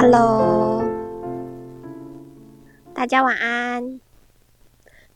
Hello，大家晚安，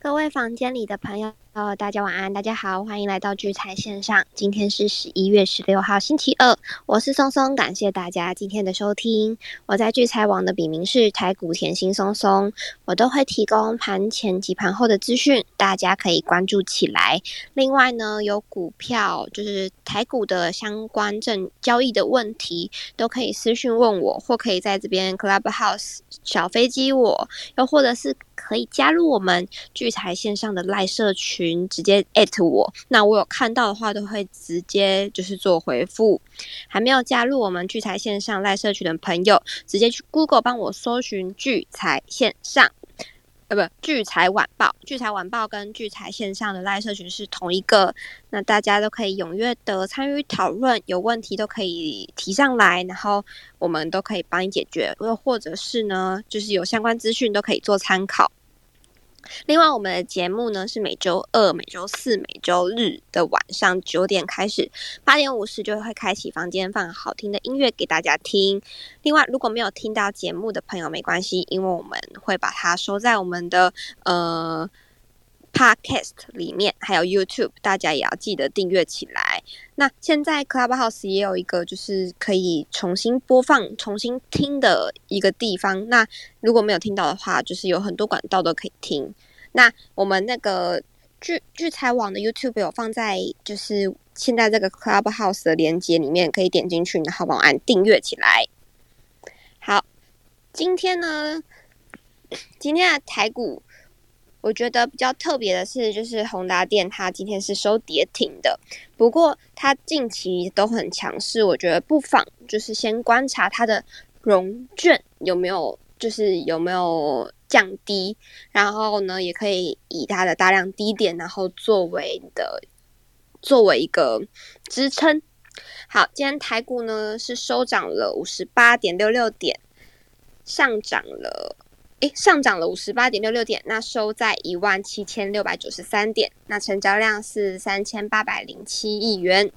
各位房间里的朋友。哦，大家晚安，大家好，欢迎来到聚财线上。今天是十一月十六号，星期二，我是松松，感谢大家今天的收听。我在聚财网的笔名是台股甜心松松，我都会提供盘前及盘后的资讯，大家可以关注起来。另外呢，有股票就是台股的相关证交易的问题，都可以私讯问我，或可以在这边 Clubhouse 小飞机我，又或者是可以加入我们聚财线上的赖社群。直接艾特我，那我有看到的话都会直接就是做回复。还没有加入我们聚财线上赖社群的朋友，直接去 Google 帮我搜寻聚财线上，呃，不，聚财晚报，聚财晚报跟聚财线上的赖社群是同一个。那大家都可以踊跃的参与讨论，有问题都可以提上来，然后我们都可以帮你解决。又或者是呢，就是有相关资讯都可以做参考。另外，我们的节目呢是每周二、每周四、每周日的晚上九点开始，八点五十就会开启房间，放好听的音乐给大家听。另外，如果没有听到节目的朋友没关系，因为我们会把它收在我们的呃 Podcast 里面，还有 YouTube，大家也要记得订阅起来。那现在 Clubhouse 也有一个就是可以重新播放、重新听的一个地方。那如果没有听到的话，就是有很多管道都可以听。那我们那个聚聚财网的 YouTube 有放在就是现在这个 Clubhouse 的连接里面，可以点进去，然后帮我按订阅起来。好，今天呢，今天的台股。我觉得比较特别的是，就是宏达电它今天是收跌停的，不过它近期都很强势，我觉得不妨就是先观察它的融券有没有，就是有没有降低，然后呢，也可以以它的大量低点，然后作为的作为一个支撑。好，今天台股呢是收涨了五十八点六六点，上涨了。诶，上涨了五十八点六六点，那收在一万七千六百九十三点，那成交量是三千八百零七亿元。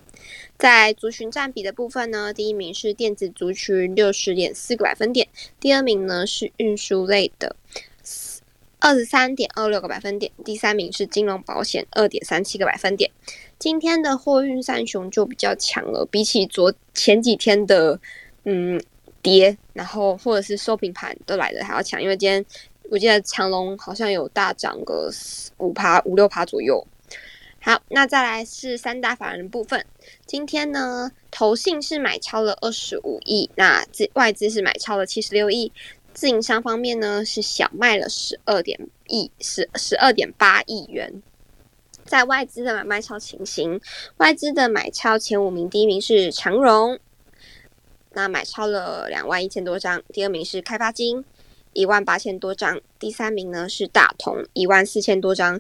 在族群占比的部分呢，第一名是电子族群六十点四个百分点，第二名呢是运输类的二十三点二六个百分点，第三名是金融保险二点三七个百分点。今天的货运三雄就比较强了，比起昨前几天的，嗯。跌，然后或者是收平盘都来的还要强，因为今天我记得长隆好像有大涨个五趴五六趴左右。好，那再来是三大法人部分，今天呢，投信是买超了二十五亿，那资外资是买超了七十六亿，自营商方面呢是小卖了十二点亿十十二点八亿元。在外资的买卖超情形，外资的买超前五名，第一名是长荣。那买超了两万一千多张，第二名是开发金一万八千多张，第三名呢是大同一万四千多张，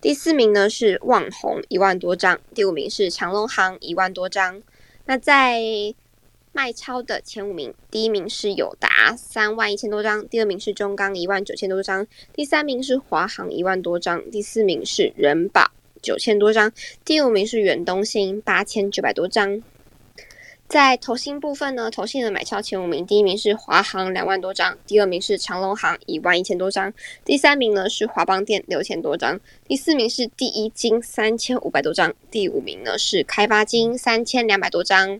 第四名呢是旺宏一万多张，第五名是长隆行一万多张。那在卖超的前五名，第一名是友达三万一千多张，第二名是中钢一万九千多张，第三名是华航一万多张，第四名是人保九千多张，第五名是远东新八千九百多张。在投信部分呢，投信的买超前五名，第一名是华航两万多张，第二名是长隆行一万一千多张，第三名呢是华邦电六千多张，第四名是第一金三千五百多张，第五名呢是开发金三千两百多张。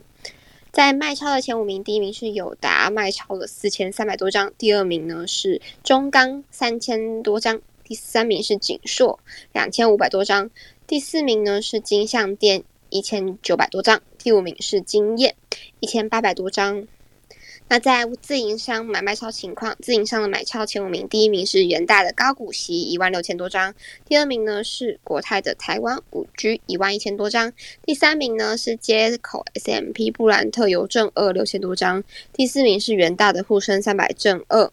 在卖超的前五名，第一名是友达卖超了四千三百多张，第二名呢是中钢三千多张，第三名是锦硕两千五百多张，第四名呢是金相店一千九百多张。第五名是金燕，一千八百多张。那在自营商买卖超情况，自营商的买超前五名，第一名是元大的高股息一万六千多张，第二名呢是国泰的台湾五 G 一万一千多张，第三名呢是接口 SMP 布兰特邮政二六千多张，第四名是元大的沪深三百正二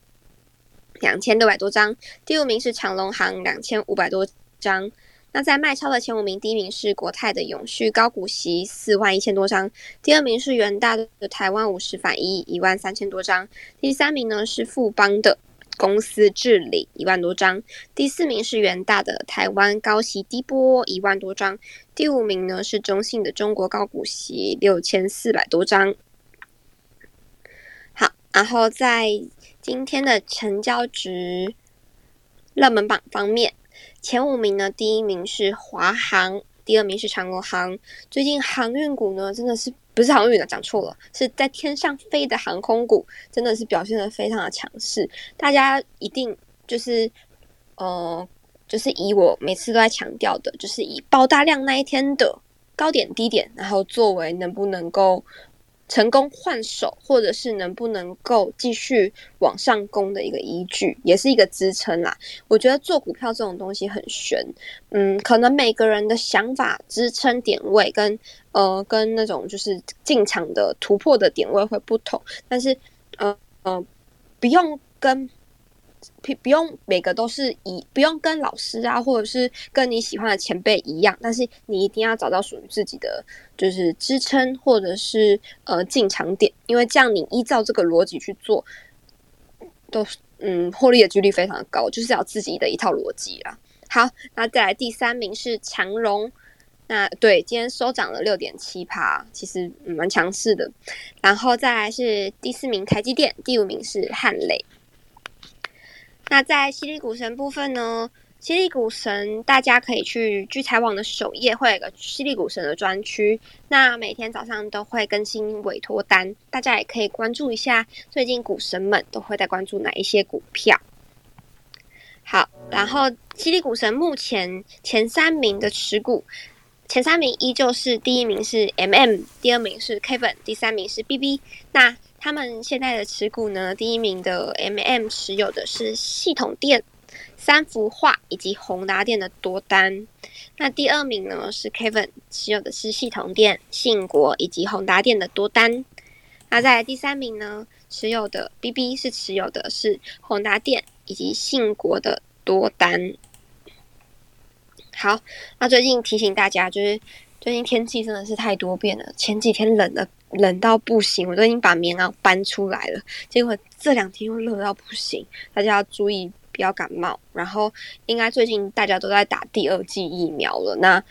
两千六百多张，第五名是长隆行两千五百多张。那在卖超的前五名，第一名是国泰的永续高股息四万一千多张，第二名是元大的台湾五十反一一万三千多张，第三名呢是富邦的公司治理一万多张，第四名是元大的台湾高息低波一万多张，第五名呢是中信的中国高股息六千四百多张。好然后在今天的成交值热门榜方面，前五名呢，第一名是华航，第二名是长荣航。最近航运股呢，真的是不是航运的讲错了，是在天上飞的航空股，真的是表现的非常的强势。大家一定就是呃，就是以我每次都在强调的，就是以爆大量那一天的高点低点，然后作为能不能够。成功换手，或者是能不能够继续往上攻的一个依据，也是一个支撑啦。我觉得做股票这种东西很悬，嗯，可能每个人的想法、支撑点位跟呃跟那种就是进场的突破的点位会不同，但是呃呃不用跟。不不用每个都是以不用跟老师啊，或者是跟你喜欢的前辈一样，但是你一定要找到属于自己的就是支撑或者是呃进场点，因为这样你依照这个逻辑去做，都嗯获利的几率非常的高，就是要自己的一套逻辑啦。好，那再来第三名是强荣，那对今天收涨了六点七趴，其实蛮强势的。然后再来是第四名台积电，第五名是汉磊。那在犀利股神部分呢？犀利股神大家可以去聚财网的首页，会有个犀利股神的专区。那每天早上都会更新委托单，大家也可以关注一下最近股神们都会在关注哪一些股票。好，然后犀利股神目前前三名的持股，前三名依旧是第一名是 M M，第二名是 Kevin，第三名是 B B。那他们现在的持股呢？第一名的 M M 持有的是系统店、三幅画以及宏达店的多单。那第二名呢是 Kevin 持有的是系统店、信国以及宏达店的多单。那在第三名呢，持有的 B B 是持有的是宏达店以及信国的多单。好，那最近提醒大家，就是最近天气真的是太多变了，前几天冷的。冷到不行，我都已经把棉袄搬出来了。结果这两天又热到不行，大家要注意不要感冒。然后应该最近大家都在打第二剂疫苗了，那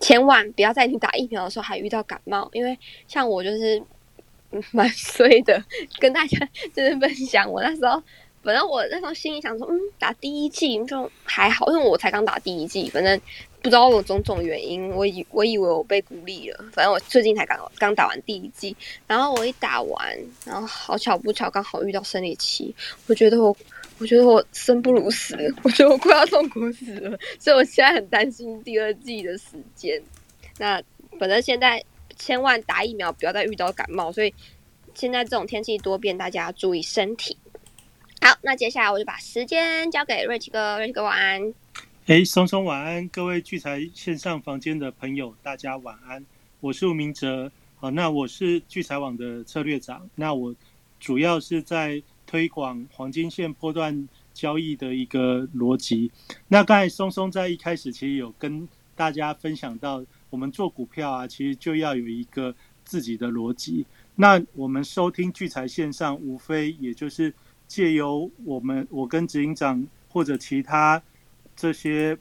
千万不要在你打疫苗的时候还遇到感冒，因为像我就是 蛮衰的，跟大家就是分享我那时候。反正我那时候心里想说，嗯，打第一剂就还好，因为我才刚打第一剂，反正不知道我种种原因，我以我以为我被孤立了。反正我最近才刚刚打完第一剂，然后我一打完，然后好巧不巧刚好遇到生理期，我觉得我我觉得我生不如死，我觉得我快要痛苦死了，所以我现在很担心第二季的时间。那反正现在千万打疫苗，不要再遇到感冒。所以现在这种天气多变，大家要注意身体。好，那接下来我就把时间交给瑞奇哥，瑞奇哥晚安。哎，松松晚安，各位聚财线上房间的朋友，大家晚安。我是吴明哲，好，那我是聚财网的策略长，那我主要是在推广黄金线波段交易的一个逻辑。那刚才松松在一开始其实有跟大家分享到，我们做股票啊，其实就要有一个自己的逻辑。那我们收听聚财线上，无非也就是。借由我们我跟执行长或者其他这些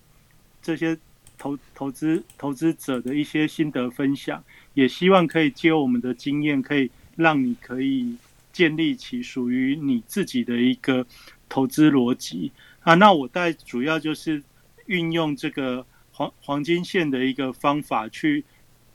这些投投资投资者的一些心得分享，也希望可以借我们的经验，可以让你可以建立起属于你自己的一个投资逻辑啊。那我带主要就是运用这个黄黄金线的一个方法去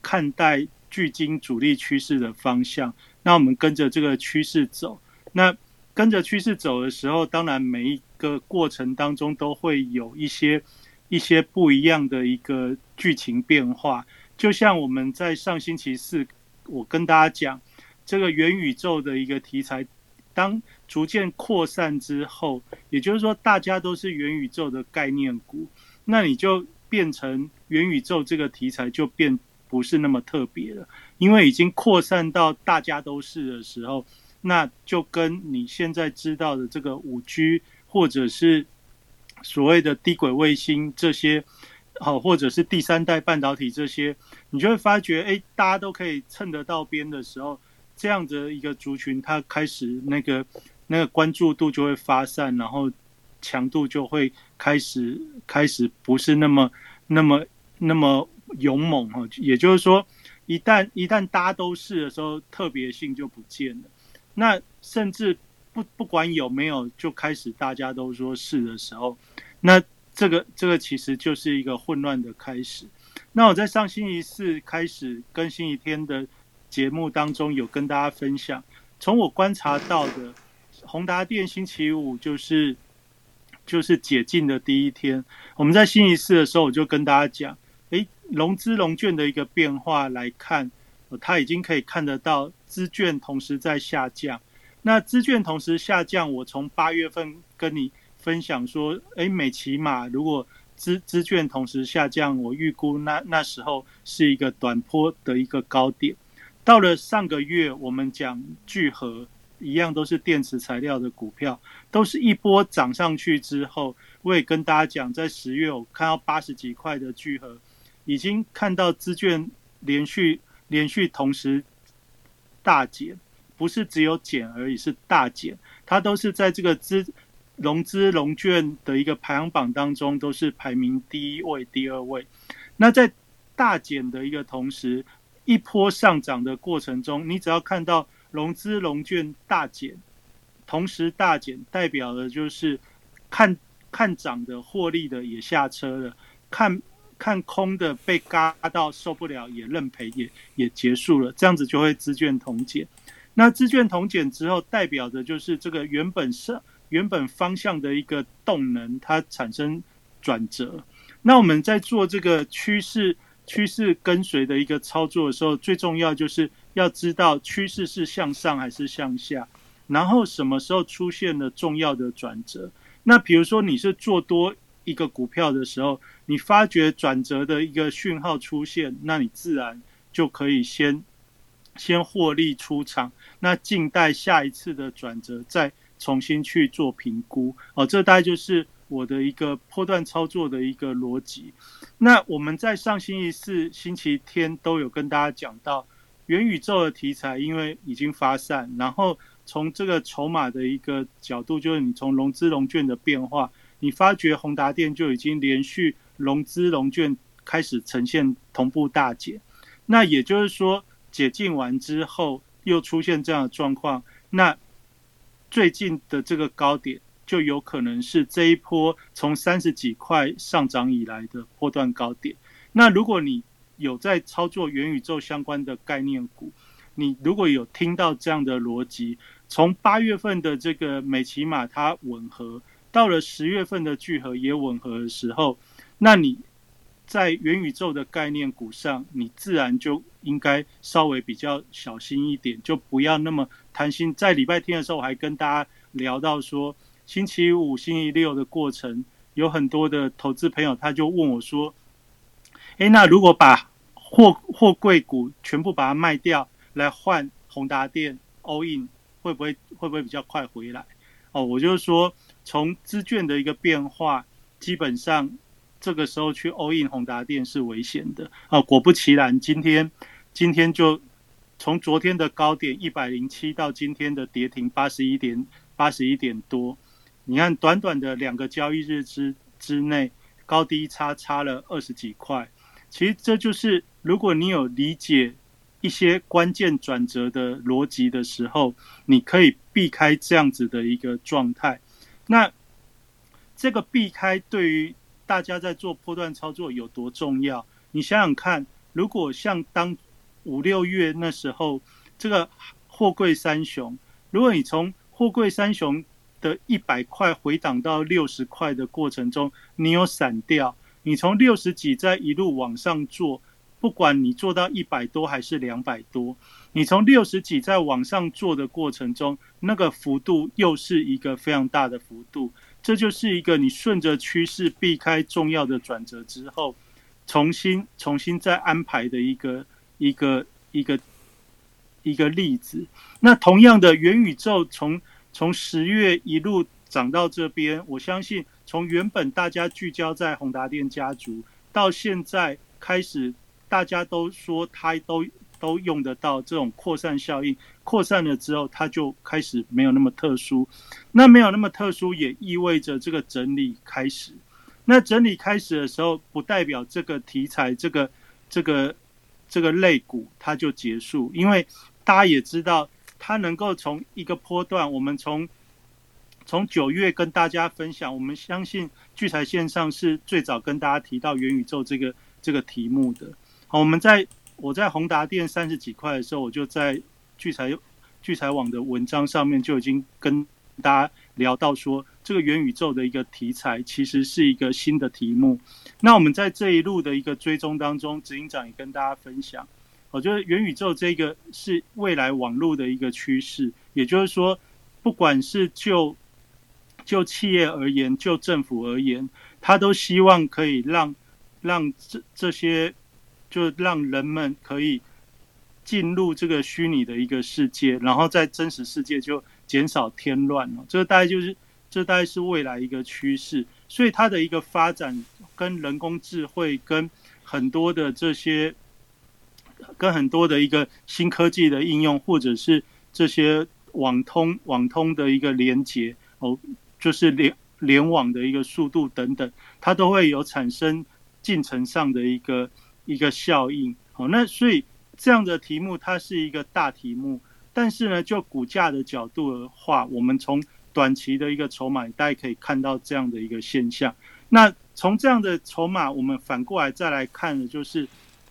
看待巨金主力趋势的方向。那我们跟着这个趋势走，那。跟着趋势走的时候，当然每一个过程当中都会有一些一些不一样的一个剧情变化。就像我们在上星期四，我跟大家讲这个元宇宙的一个题材，当逐渐扩散之后，也就是说大家都是元宇宙的概念股，那你就变成元宇宙这个题材就变不是那么特别了，因为已经扩散到大家都是的时候。那就跟你现在知道的这个五 G，或者是所谓的低轨卫星这些，好，或者是第三代半导体这些，你就会发觉，哎，大家都可以蹭得到边的时候，这样的一个族群，它开始那个那个关注度就会发散，然后强度就会开始开始不是那么那么那么勇猛哈。也就是说，一旦一旦大家都是的时候，特别性就不见了。那甚至不不管有没有，就开始大家都说是的时候，那这个这个其实就是一个混乱的开始。那我在上星期四开始跟星期天的节目当中，有跟大家分享，从我观察到的，宏达电星期五就是就是解禁的第一天。我们在星期四的时候，我就跟大家讲，诶，融资融券的一个变化来看，它已经可以看得到资券同时在下降。那资券同时下降，我从八月份跟你分享说，诶，美骑马如果资资券同时下降，我预估那那时候是一个短波的一个高点。到了上个月，我们讲聚合一样都是电池材料的股票，都是一波涨上去之后，我也跟大家讲，在十月我看到八十几块的聚合，已经看到资券连续连续同时大减，不是只有减而已，是大减，它都是在这个资。融资融券的一个排行榜当中，都是排名第一位、第二位。那在大减的一个同时，一波上涨的过程中，你只要看到融资融券大减，同时大减，代表的就是看看涨的获利的也下车了，看看空的被嘎到受不了也认赔也也结束了，这样子就会资券同减。那资券同减之后，代表的就是这个原本是。原本方向的一个动能，它产生转折。那我们在做这个趋势趋势跟随的一个操作的时候，最重要就是要知道趋势是向上还是向下，然后什么时候出现了重要的转折。那比如说你是做多一个股票的时候，你发觉转折的一个讯号出现，那你自然就可以先先获利出场，那静待下一次的转折再。重新去做评估哦，这大概就是我的一个波段操作的一个逻辑。那我们在上星期四、星期天都有跟大家讲到元宇宙的题材，因为已经发散，然后从这个筹码的一个角度，就是你从融资融券的变化，你发觉宏达电就已经连续融资融券开始呈现同步大减。那也就是说，解禁完之后又出现这样的状况，那。最近的这个高点就有可能是这一波从三十几块上涨以来的波段高点。那如果你有在操作元宇宙相关的概念股，你如果有听到这样的逻辑，从八月份的这个美骑马它吻合，到了十月份的聚合也吻合的时候，那你。在元宇宙的概念股上，你自然就应该稍微比较小心一点，就不要那么贪心。在礼拜天的时候，我还跟大家聊到说，星期五、星期六的过程，有很多的投资朋友他就问我说：“哎，那如果把货货柜股全部把它卖掉，来换宏达电 all in，会不会会不会比较快回来？”哦，我就是说，从资券的一个变化，基本上。这个时候去 all in 宏达电是危险的啊！果不其然，今天今天就从昨天的高点一百零七到今天的跌停八十一点八十一点多，你看短短的两个交易日之之内，高低差差了二十几块。其实这就是如果你有理解一些关键转折的逻辑的时候，你可以避开这样子的一个状态。那这个避开对于大家在做波段操作有多重要？你想想看，如果像当五六月那时候，这个货柜三雄，如果你从货柜三雄的一百块回档到六十块的过程中，你有散掉，你从六十几再一路往上做，不管你做到一百多还是两百多，你从六十几在往上做的过程中，那个幅度又是一个非常大的幅度。这就是一个你顺着趋势避开重要的转折之后，重新重新再安排的一个一个一个一个例子。那同样的元宇宙从从十月一路涨到这边，我相信从原本大家聚焦在宏达电家族，到现在开始大家都说它都。都用得到这种扩散效应，扩散了之后，它就开始没有那么特殊。那没有那么特殊，也意味着这个整理开始。那整理开始的时候，不代表这个题材、这个、这个、这个类股它就结束，因为大家也知道，它能够从一个波段，我们从从九月跟大家分享，我们相信聚财线上是最早跟大家提到元宇宙这个这个题目的。好，我们在我在宏达店三十几块的时候，我就在聚财聚财网的文章上面就已经跟大家聊到说，这个元宇宙的一个题材其实是一个新的题目。那我们在这一路的一个追踪当中，执行长也跟大家分享，我觉得元宇宙这个是未来网络的一个趋势，也就是说，不管是就就企业而言，就政府而言，他都希望可以让让这这些，就让人们可以进入这个虚拟的一个世界，然后在真实世界就减少添乱哦。这大概就是这大概是未来一个趋势，所以它的一个发展跟人工智慧跟很多的这些，跟很多的一个新科技的应用，或者是这些网通网通的一个连接哦。就是联联网的一个速度等等，它都会有产生进程上的一个一个效应。好，那所以这样的题目它是一个大题目，但是呢，就股价的角度的话，我们从短期的一个筹码，大家可以看到这样的一个现象。那从这样的筹码，我们反过来再来看的，就是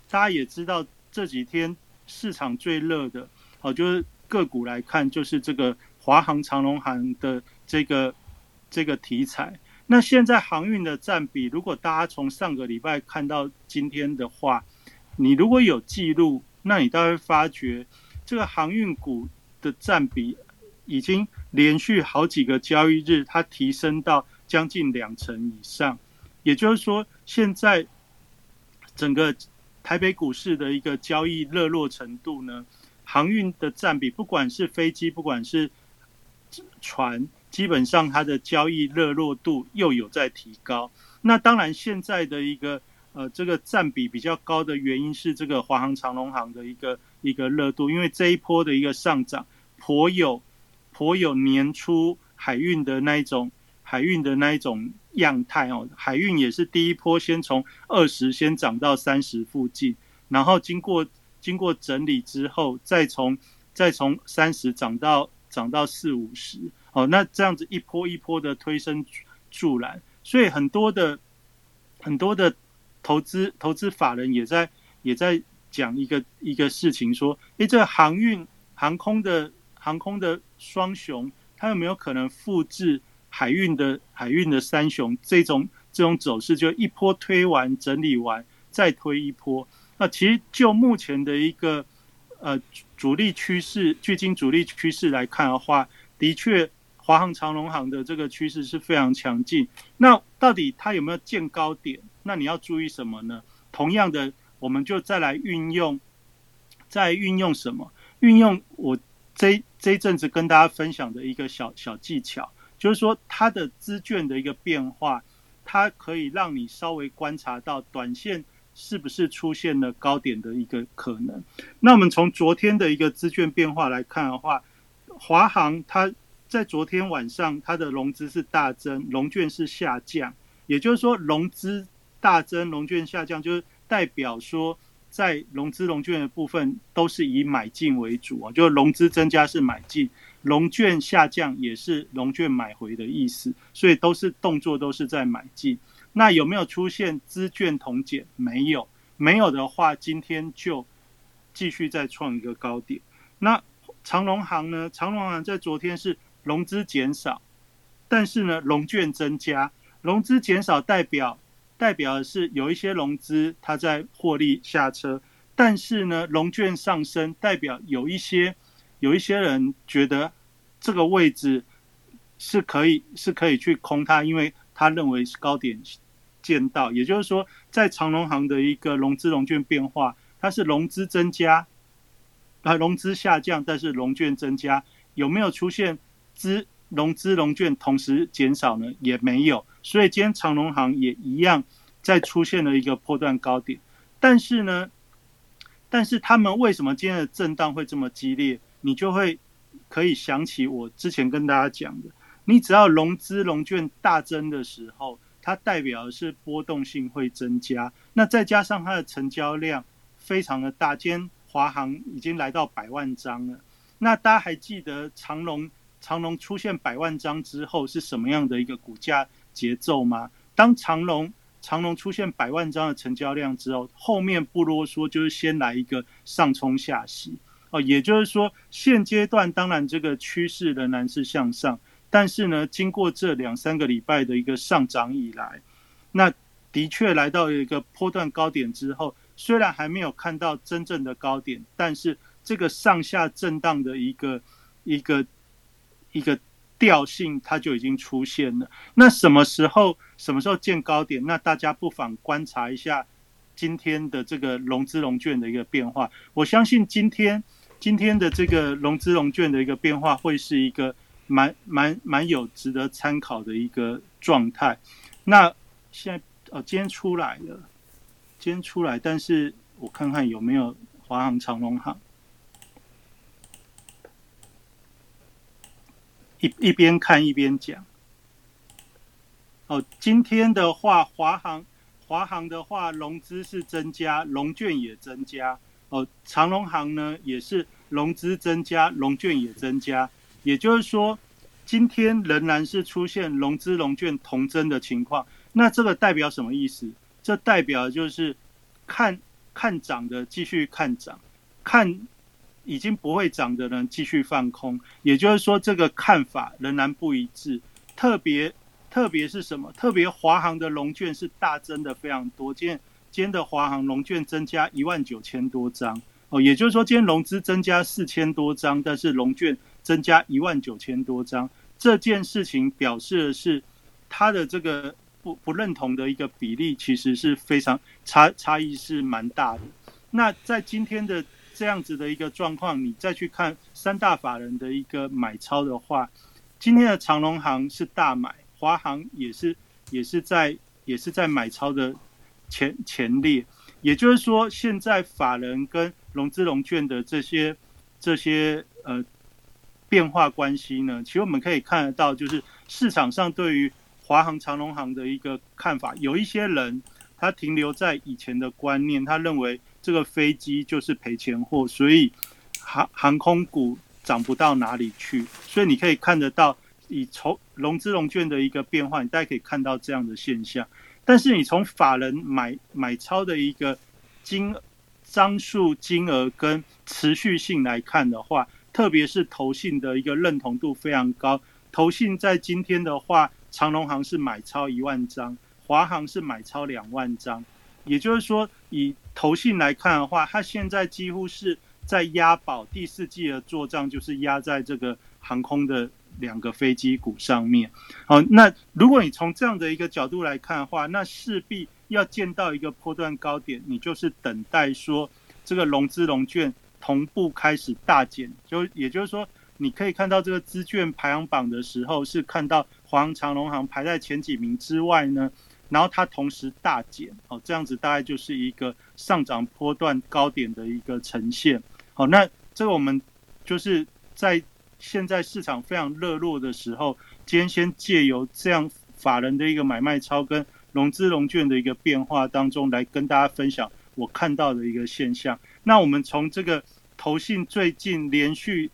大家也知道这几天市场最热的，好，就是个股来看，就是这个华航、长龙航的这个。这个题材，那现在航运的占比，如果大家从上个礼拜看到今天的话，你如果有记录，那你大概发觉这个航运股的占比已经连续好几个交易日，它提升到将近两成以上。也就是说，现在整个台北股市的一个交易热络程度呢，航运的占比，不管是飞机，不管是船。基本上它的交易热络度又有在提高。那当然，现在的一个呃这个占比比较高的原因是这个华航、长龙航的一个一个热度，因为这一波的一个上涨颇有颇有年初海运的那一种海运的那一种样态哦。海运也是第一波先从二十先涨到三十附近，然后经过经过整理之后，再从再从三十涨到涨到四五十。哦，那这样子一波一波的推升助澜，所以很多的很多的投资投资法人也在也在讲一个一个事情，说，诶，这航运航空的航空的双雄，它有没有可能复制海运的海运的三雄这种这种走势，就一波推完整理完再推一波？那其实就目前的一个呃主力趋势，距今主力趋势来看的话，的确。华航、长龙航的这个趋势是非常强劲。那到底它有没有见高点？那你要注意什么呢？同样的，我们就再来运用，再运用什么？运用我这这一阵子跟大家分享的一个小小技巧，就是说它的资券的一个变化，它可以让你稍微观察到短线是不是出现了高点的一个可能。那我们从昨天的一个资券变化来看的话，华航它。在昨天晚上，它的融资是大增，融券是下降。也就是说，融资大增，融券下降，就是代表说，在融资融券的部分都是以买进为主啊。就是融资增加是买进，融券下降也是融券买回的意思，所以都是动作都是在买进。那有没有出现资券同减？没有，没有的话，今天就继续再创一个高点。那长隆行呢？长隆行在昨天是。融资减少，但是呢，融券增加。融资减少代表代表的是有一些融资它在获利下车，但是呢，融券上升代表有一些有一些人觉得这个位置是可以是可以去空它，因为他认为是高点见到。也就是说，在长隆行的一个融资融券变化，它是融资增加啊，融资下降，但是融券增加，有没有出现？资融资融券同时减少呢，也没有，所以今天长隆行也一样再出现了一个破断高点，但是呢，但是他们为什么今天的震荡会这么激烈？你就会可以想起我之前跟大家讲的，你只要融资融券大增的时候，它代表的是波动性会增加，那再加上它的成交量非常的大，今天华航已经来到百万张了，那大家还记得长隆？长龙出现百万张之后是什么样的一个股价节奏吗？当长龙长龙出现百万张的成交量之后，后面不啰嗦，就是先来一个上冲下洗哦。也就是说，现阶段当然这个趋势仍然是向上，但是呢，经过这两三个礼拜的一个上涨以来，那的确来到一个波段高点之后，虽然还没有看到真正的高点，但是这个上下震荡的一个一个一个调性，它就已经出现了。那什么时候什么时候见高点？那大家不妨观察一下今天的这个融资融券的一个变化。我相信今天今天的这个融资融券的一个变化，会是一个蛮蛮蛮有值得参考的一个状态。那现在哦，今天出来了，今天出来，但是我看看有没有华航、长龙航。一边看一边讲。哦，今天的话，华航华航的话，融资是增加，融券也增加。哦，长隆航呢也是融资增加，融券也增加。也就是说，今天仍然是出现融资融券同增的情况。那这个代表什么意思？这代表就是看看涨的继续看涨，看。已经不会涨的人继续放空，也就是说，这个看法仍然不一致。特别特别是什么？特别华航的龙券是大增的非常多。今天今天的华航龙券增加一万九千多张哦，也就是说，今天融资增加四千多张，但是龙券增加一万九千多张。这件事情表示的是，他的这个不不认同的一个比例，其实是非常差差异是蛮大的。那在今天的。这样子的一个状况，你再去看三大法人的一个买超的话，今天的长隆行是大买，华航也是也是在也是在买超的前前列。也就是说，现在法人跟融资融券的这些这些呃变化关系呢，其实我们可以看得到，就是市场上对于华航、长隆行的一个看法，有一些人他停留在以前的观念，他认为。这个飞机就是赔钱货，所以航航空股涨不到哪里去。所以你可以看得到，以从融资融券的一个变化，你大家可以看到这样的现象。但是你从法人买买超的一个金张数、金额跟持续性来看的话，特别是投信的一个认同度非常高。投信在今天的话，长隆行是买超一万张，华航是买超两万张。也就是说，以投信来看的话，它现在几乎是在押宝第四季的做账，就是压在这个航空的两个飞机股上面。好，那如果你从这样的一个角度来看的话，那势必要见到一个波段高点，你就是等待说这个融资融券同步开始大减。就也就是说，你可以看到这个资券排行榜的时候，是看到黄长龙行排在前几名之外呢。然后它同时大减，哦，这样子大概就是一个上涨波段高点的一个呈现。好，那这个我们就是在现在市场非常热络的时候，今天先借由这样法人的一个买卖超跟融资融券的一个变化当中，来跟大家分享我看到的一个现象。那我们从这个投信最近连续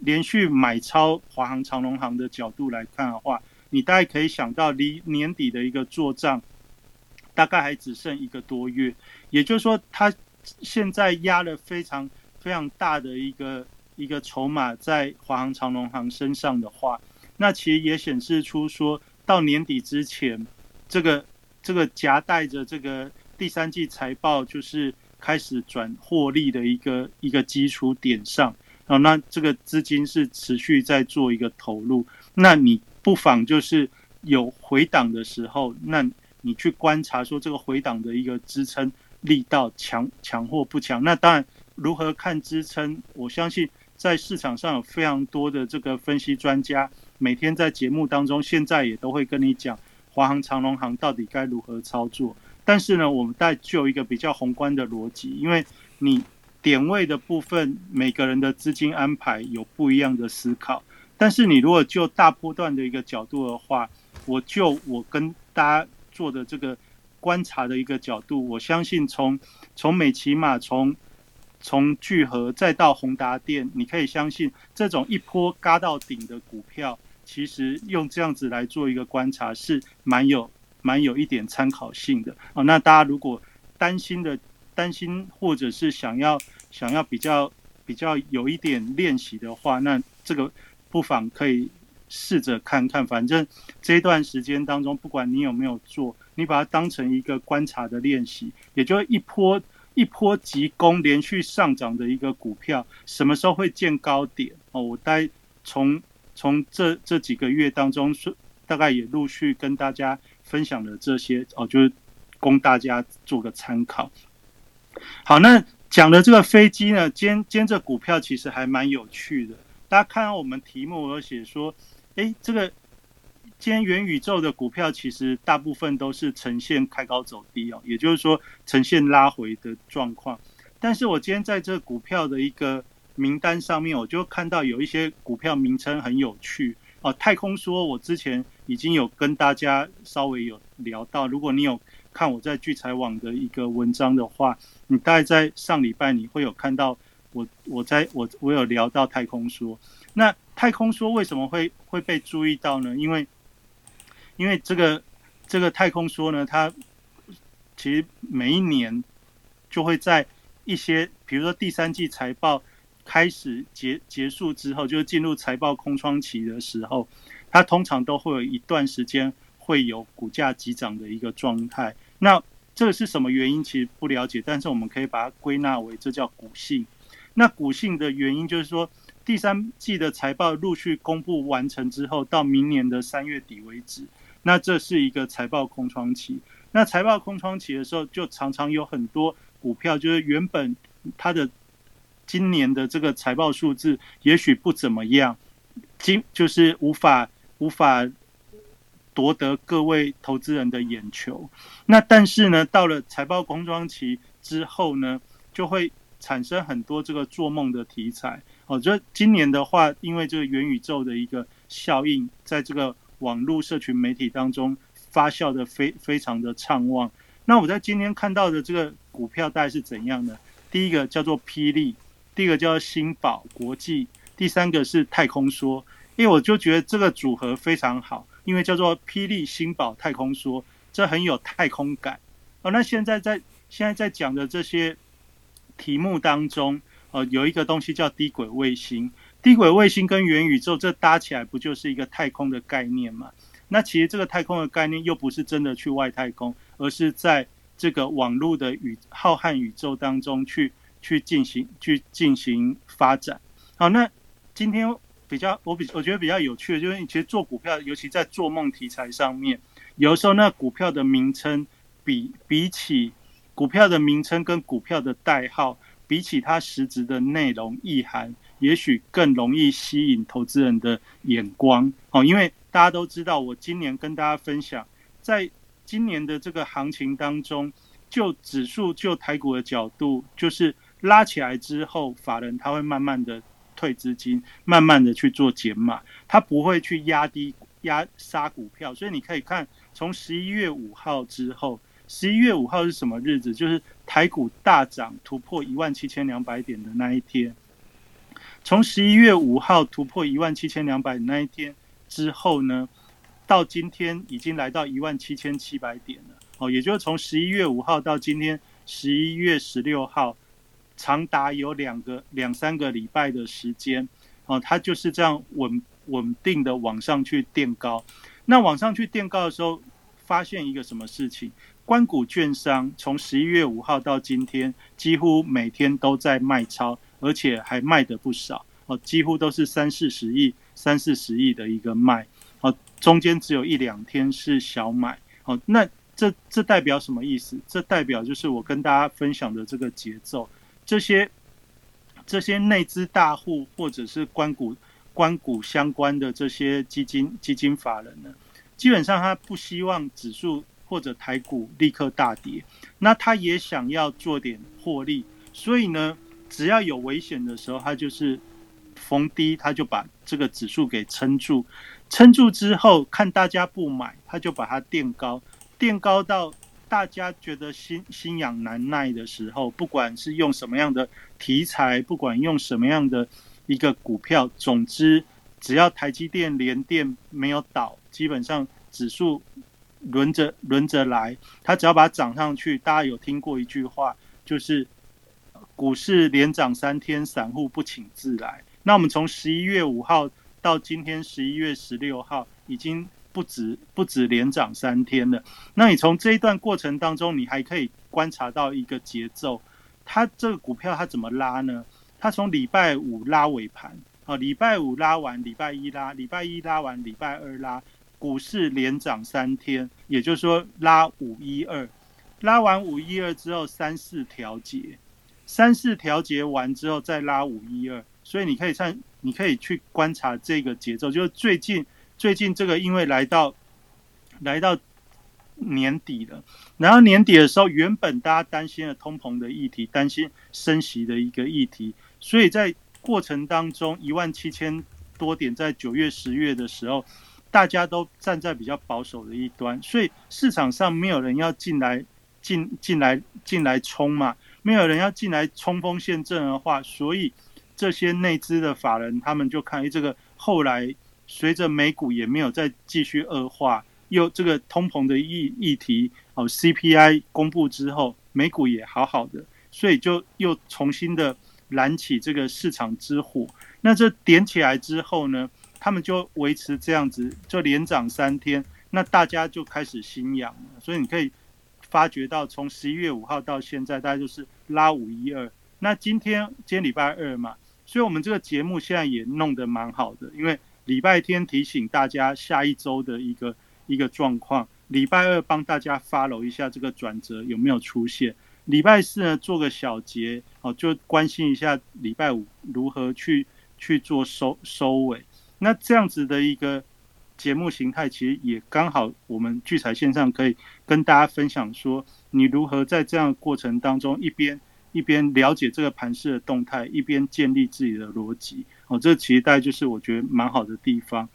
连续买超华航、长隆航的角度来看的话。你大概可以想到，离年底的一个做账，大概还只剩一个多月。也就是说，他现在压了非常非常大的一个一个筹码在华航、长龙行身上的话，那其实也显示出说到年底之前，这个这个夹带着这个第三季财报就是开始转获利的一个一个基础点上啊，那这个资金是持续在做一个投入，那你。不妨就是有回档的时候，那你去观察说这个回档的一个支撑力道强强或不强。那当然，如何看支撑？我相信在市场上有非常多的这个分析专家，每天在节目当中，现在也都会跟你讲华航、长隆航到底该如何操作。但是呢，我们带就一个比较宏观的逻辑，因为你点位的部分，每个人的资金安排有不一样的思考。但是你如果就大波段的一个角度的话，我就我跟大家做的这个观察的一个角度，我相信从从美骑马从从聚合再到宏达电，你可以相信这种一波嘎到顶的股票，其实用这样子来做一个观察是蛮有蛮有一点参考性的哦。那大家如果担心的担心，或者是想要想要比较比较有一点练习的话，那这个不妨可以试着看看。反正这一段时间当中，不管你有没有做，你把它当成一个观察的练习，也就一波。一波急攻连续上涨的一个股票，什么时候会见高点？哦，我待从从这这几个月当中，是大概也陆续跟大家分享了这些哦，就是供大家做个参考。好，那讲的这个飞机呢，兼兼着股票其实还蛮有趣的。大家看到我们题目有写说，哎，这个。今天元宇宙的股票其实大部分都是呈现开高走低哦，也就是说呈现拉回的状况。但是我今天在这股票的一个名单上面，我就看到有一些股票名称很有趣哦。太空说，我之前已经有跟大家稍微有聊到，如果你有看我在聚财网的一个文章的话，你大概在上礼拜你会有看到我我在我我有聊到太空说。那太空说为什么会会被注意到呢？因为因为这个这个太空说呢，它其实每一年就会在一些，比如说第三季财报开始结结束之后，就是进入财报空窗期的时候，它通常都会有一段时间会有股价急涨的一个状态。那这个是什么原因？其实不了解，但是我们可以把它归纳为这叫股性。那股性的原因就是说，第三季的财报陆续公布完成之后，到明年的三月底为止。那这是一个财报空窗期。那财报空窗期的时候，就常常有很多股票，就是原本它的今年的这个财报数字也许不怎么样，今就是无法无法夺得各位投资人的眼球。那但是呢，到了财报空窗期之后呢，就会产生很多这个做梦的题材。哦，就今年的话，因为这个元宇宙的一个效应，在这个。网络社群媒体当中发酵的非非常的畅旺。那我在今天看到的这个股票大概是怎样的？第一个叫做霹雳，第一个叫新宝国际，第三个是太空说。因为我就觉得这个组合非常好，因为叫做霹雳新宝太空说，这很有太空感。哦，那现在在现在在讲的这些题目当中，呃，有一个东西叫低轨卫星。低轨卫星跟元宇宙这搭起来不就是一个太空的概念吗？那其实这个太空的概念又不是真的去外太空，而是在这个网络的宇浩瀚宇宙当中去去进行去进行发展。好，那今天比较我比我觉得比较有趣的，就是你其实做股票，尤其在做梦题材上面，有时候那股票的名称比比起股票的名称跟股票的代号，比起它实质的内容意涵。也许更容易吸引投资人的眼光哦，因为大家都知道，我今年跟大家分享，在今年的这个行情当中，就指数就台股的角度，就是拉起来之后，法人他会慢慢的退资金，慢慢的去做减码，他不会去压低压杀股票，所以你可以看，从十一月五号之后，十一月五号是什么日子？就是台股大涨突破一万七千两百点的那一天。从十一月五号突破一万七千两百那一天之后呢，到今天已经来到一万七千七百点了。哦，也就是从十一月五号到今天十一月十六号，长达有两个两三个礼拜的时间。哦，它就是这样稳稳定的往上去垫高。那往上去垫高的时候，发现一个什么事情？关谷券商从十一月五号到今天，几乎每天都在卖超。而且还卖的不少哦，几乎都是三四十亿、三四十亿的一个卖哦，中间只有一两天是小买哦。那这这代表什么意思？这代表就是我跟大家分享的这个节奏。这些这些内资大户或者是关谷关谷相关的这些基金基金法人呢，基本上他不希望指数或者台股立刻大跌，那他也想要做点获利，所以呢。只要有危险的时候，他就是逢低，他就把这个指数给撑住，撑住之后，看大家不买，他就把它垫高，垫高到大家觉得心心痒难耐的时候，不管是用什么样的题材，不管用什么样的一个股票，总之只要台积电、联电没有倒，基本上指数轮着轮着来，它只要把它涨上去。大家有听过一句话，就是股市连涨三天，散户不请自来。那我们从十一月五号到今天十一月十六号，已经。不止不止连涨三天了，那你从这一段过程当中，你还可以观察到一个节奏，它这个股票它怎么拉呢？它从礼拜五拉尾盘，啊，礼拜五拉完，礼拜一拉，礼拜一拉完，礼拜二拉，股市连涨三天，也就是说拉五一二，拉完五一二之后三四调节，三四调节完之后再拉五一二，所以你可以看，你可以去观察这个节奏，就是最近。最近这个因为来到来到年底了，然后年底的时候，原本大家担心的通膨的议题，担心升息的一个议题，所以在过程当中，一万七千多点在九月、十月的时候，大家都站在比较保守的一端，所以市场上没有人要进来进进来进来冲嘛，没有人要进来冲锋陷阵的话，所以这些内资的法人他们就看，哎，这个后来。随着美股也没有再继续恶化，又这个通膨的议议题哦，CPI 公布之后，美股也好好的，所以就又重新的燃起这个市场之火。那这点起来之后呢，他们就维持这样子，就连涨三天，那大家就开始心痒了。所以你可以发觉到，从十一月五号到现在，大家就是拉五一二。那今天今天礼拜二嘛，所以我们这个节目现在也弄得蛮好的，因为。礼拜天提醒大家下一周的一个一个状况，礼拜二帮大家发楼一下这个转折有没有出现，礼拜四呢做个小结哦，就关心一下礼拜五如何去去做收收尾。那这样子的一个节目形态，其实也刚好我们聚财线上可以跟大家分享说，你如何在这样过程当中一边一边了解这个盘势的动态，一边建立自己的逻辑。哦，这其实大概就是我觉得蛮好的地方。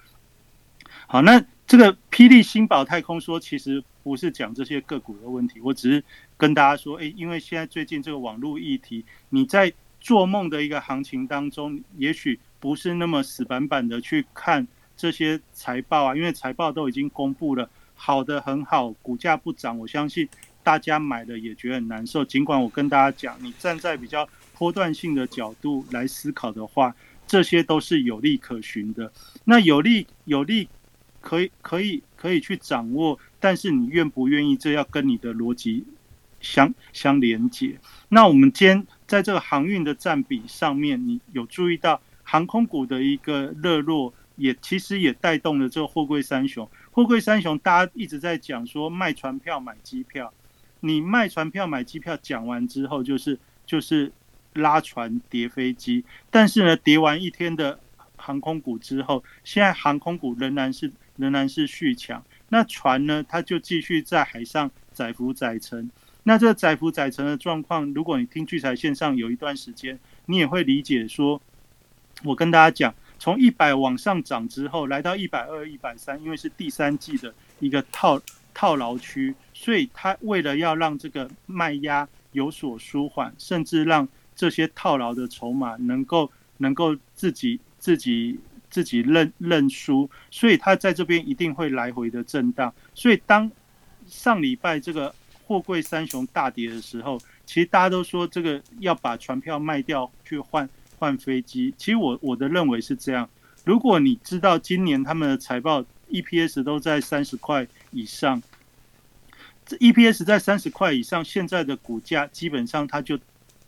好，那这个霹雳新宝太空说，其实不是讲这些个股的问题，我只是跟大家说，哎，因为现在最近这个网络议题，你在做梦的一个行情当中，也许不是那么死板板的去看这些财报啊，因为财报都已经公布了，好的很好，股价不涨，我相信大家买的也觉得很难受。尽管我跟大家讲，你站在比较波段性的角度来思考的话。这些都是有利可循的，那有利有利可以可以可以去掌握，但是你愿不愿意，这要跟你的逻辑相相连接。那我们今天在这个航运的占比上面，你有注意到航空股的一个热络，也其实也带动了这个货柜三雄。货柜三雄大家一直在讲说卖船票买机票，你卖船票买机票讲完之后，就是就是。拉船叠飞机，但是呢，叠完一天的航空股之后，现在航空股仍然是仍然是续强。那船呢，它就继续在海上载浮载沉。那这载浮载沉的状况，如果你听聚财线上有一段时间，你也会理解说，我跟大家讲，从一百往上涨之后，来到一百二、一百三，因为是第三季的一个套套牢区，所以它为了要让这个卖压有所舒缓，甚至让这些套牢的筹码能够能够自己自己自己认认输，所以它在这边一定会来回的震荡。所以当上礼拜这个货柜三雄大跌的时候，其实大家都说这个要把船票卖掉去换换飞机。其实我我的认为是这样：如果你知道今年他们的财报 EPS 都在三十块以上，这 EPS 在三十块以上，现在的股价基本上它就。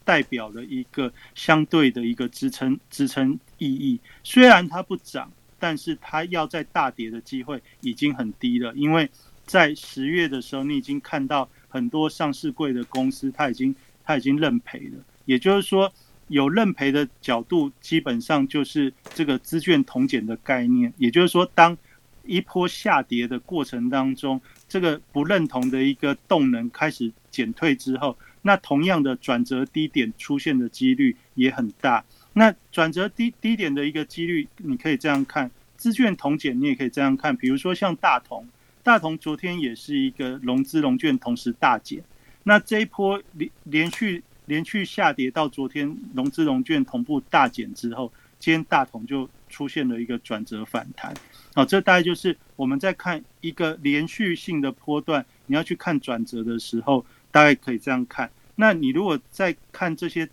代表了一个相对的一个支撑支撑意义，虽然它不涨，但是它要在大跌的机会已经很低了，因为在十月的时候，你已经看到很多上市贵的公司，它已经它已经认赔了，也就是说，有认赔的角度，基本上就是这个资券同减的概念，也就是说，当一波下跌的过程当中，这个不认同的一个动能开始减退之后。那同样的转折低点出现的几率也很大。那转折低低点的一个几率，你可以这样看，资券同减，你也可以这样看。比如说像大同，大同昨天也是一个融资融券同时大减，那这一波连连续连续下跌到昨天融资融券同步大减之后，今天大同就出现了一个转折反弹。好，这大概就是我们在看一个连续性的波段，你要去看转折的时候，大概可以这样看。那你如果在看这些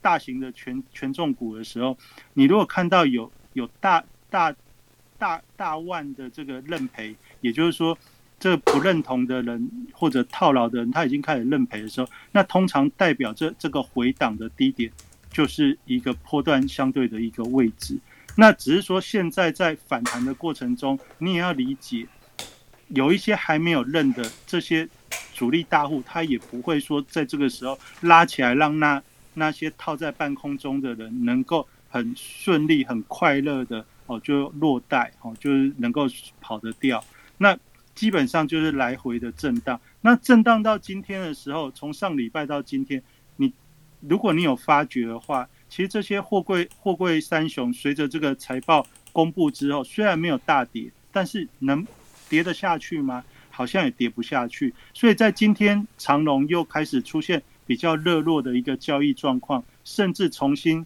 大型的权权重股的时候，你如果看到有有大大大大万的这个认赔，也就是说，这不认同的人或者套牢的人，他已经开始认赔的时候，那通常代表这这个回档的低点就是一个波段相对的一个位置。那只是说现在在反弹的过程中，你也要理解，有一些还没有认的这些主力大户，他也不会说在这个时候拉起来，让那那些套在半空中的人能够很顺利、很快乐的。哦，就落袋哦，就是能够跑得掉。那基本上就是来回的震荡。那震荡到今天的时候，从上礼拜到今天，你如果你有发觉的话，其实这些货柜货柜三雄随着这个财报公布之后，虽然没有大跌，但是能跌得下去吗？好像也跌不下去。所以在今天，长隆又开始出现比较热络的一个交易状况，甚至重新。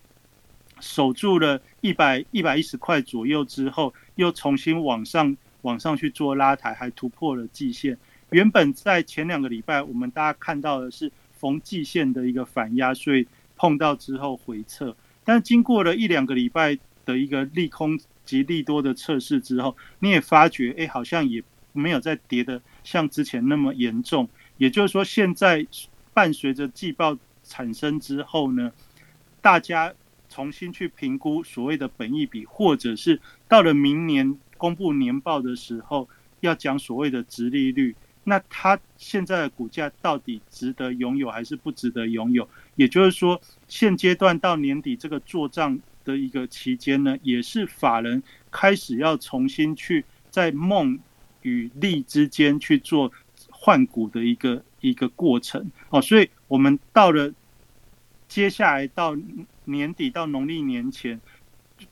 守住了一百一百一十块左右之后，又重新往上往上去做拉抬，还突破了季线。原本在前两个礼拜，我们大家看到的是逢季线的一个反压，所以碰到之后回撤。但经过了一两个礼拜的一个利空及利多的测试之后，你也发觉，哎，好像也没有再跌的像之前那么严重。也就是说，现在伴随着季报产生之后呢，大家。重新去评估所谓的本益比，或者是到了明年公布年报的时候，要讲所谓的值利率，那它现在的股价到底值得拥有还是不值得拥有？也就是说，现阶段到年底这个做账的一个期间呢，也是法人开始要重新去在梦与利之间去做换股的一个一个过程哦，所以我们到了接下来到。年底到农历年前，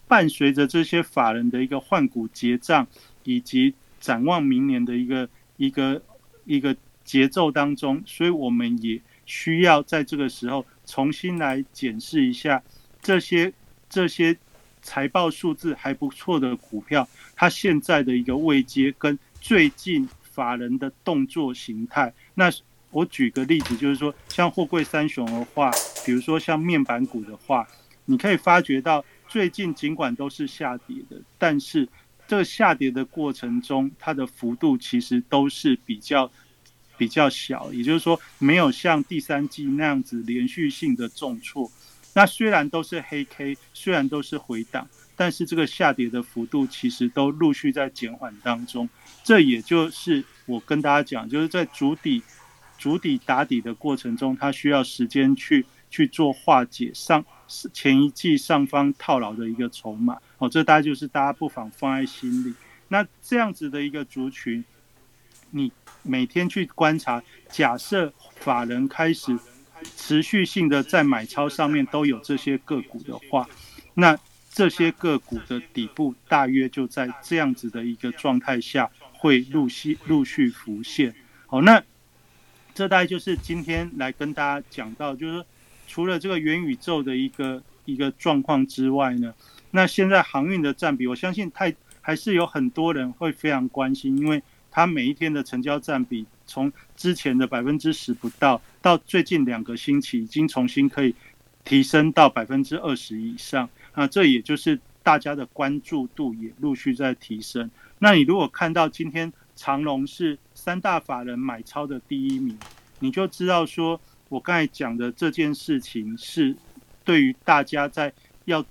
伴随着这些法人的一个换股结账，以及展望明年的一个一个一个节奏当中，所以我们也需要在这个时候重新来检视一下这些这些财报数字还不错的股票，它现在的一个位阶跟最近法人的动作形态。那我举个例子，就是说像货柜三雄的话。比如说像面板股的话，你可以发觉到最近尽管都是下跌的，但是这个下跌的过程中，它的幅度其实都是比较比较小，也就是说没有像第三季那样子连续性的重挫。那虽然都是黑 K，虽然都是回档，但是这个下跌的幅度其实都陆续在减缓当中。这也就是我跟大家讲，就是在主底主底打底的过程中，它需要时间去。去做化解上前一季上方套牢的一个筹码，哦，这大概就是大家不妨放在心里。那这样子的一个族群，你每天去观察，假设法人开始持续性的在买超上面都有这些个股的话，那这些个股的底部大约就在这样子的一个状态下会陆续陆续浮现。好，那这大概就是今天来跟大家讲到，就是。除了这个元宇宙的一个一个状况之外呢，那现在航运的占比，我相信太还是有很多人会非常关心，因为它每一天的成交占比从之前的百分之十不到，到最近两个星期已经重新可以提升到百分之二十以上，啊，这也就是大家的关注度也陆续在提升。那你如果看到今天长隆是三大法人买超的第一名，你就知道说。我刚才讲的这件事情是对于大家在要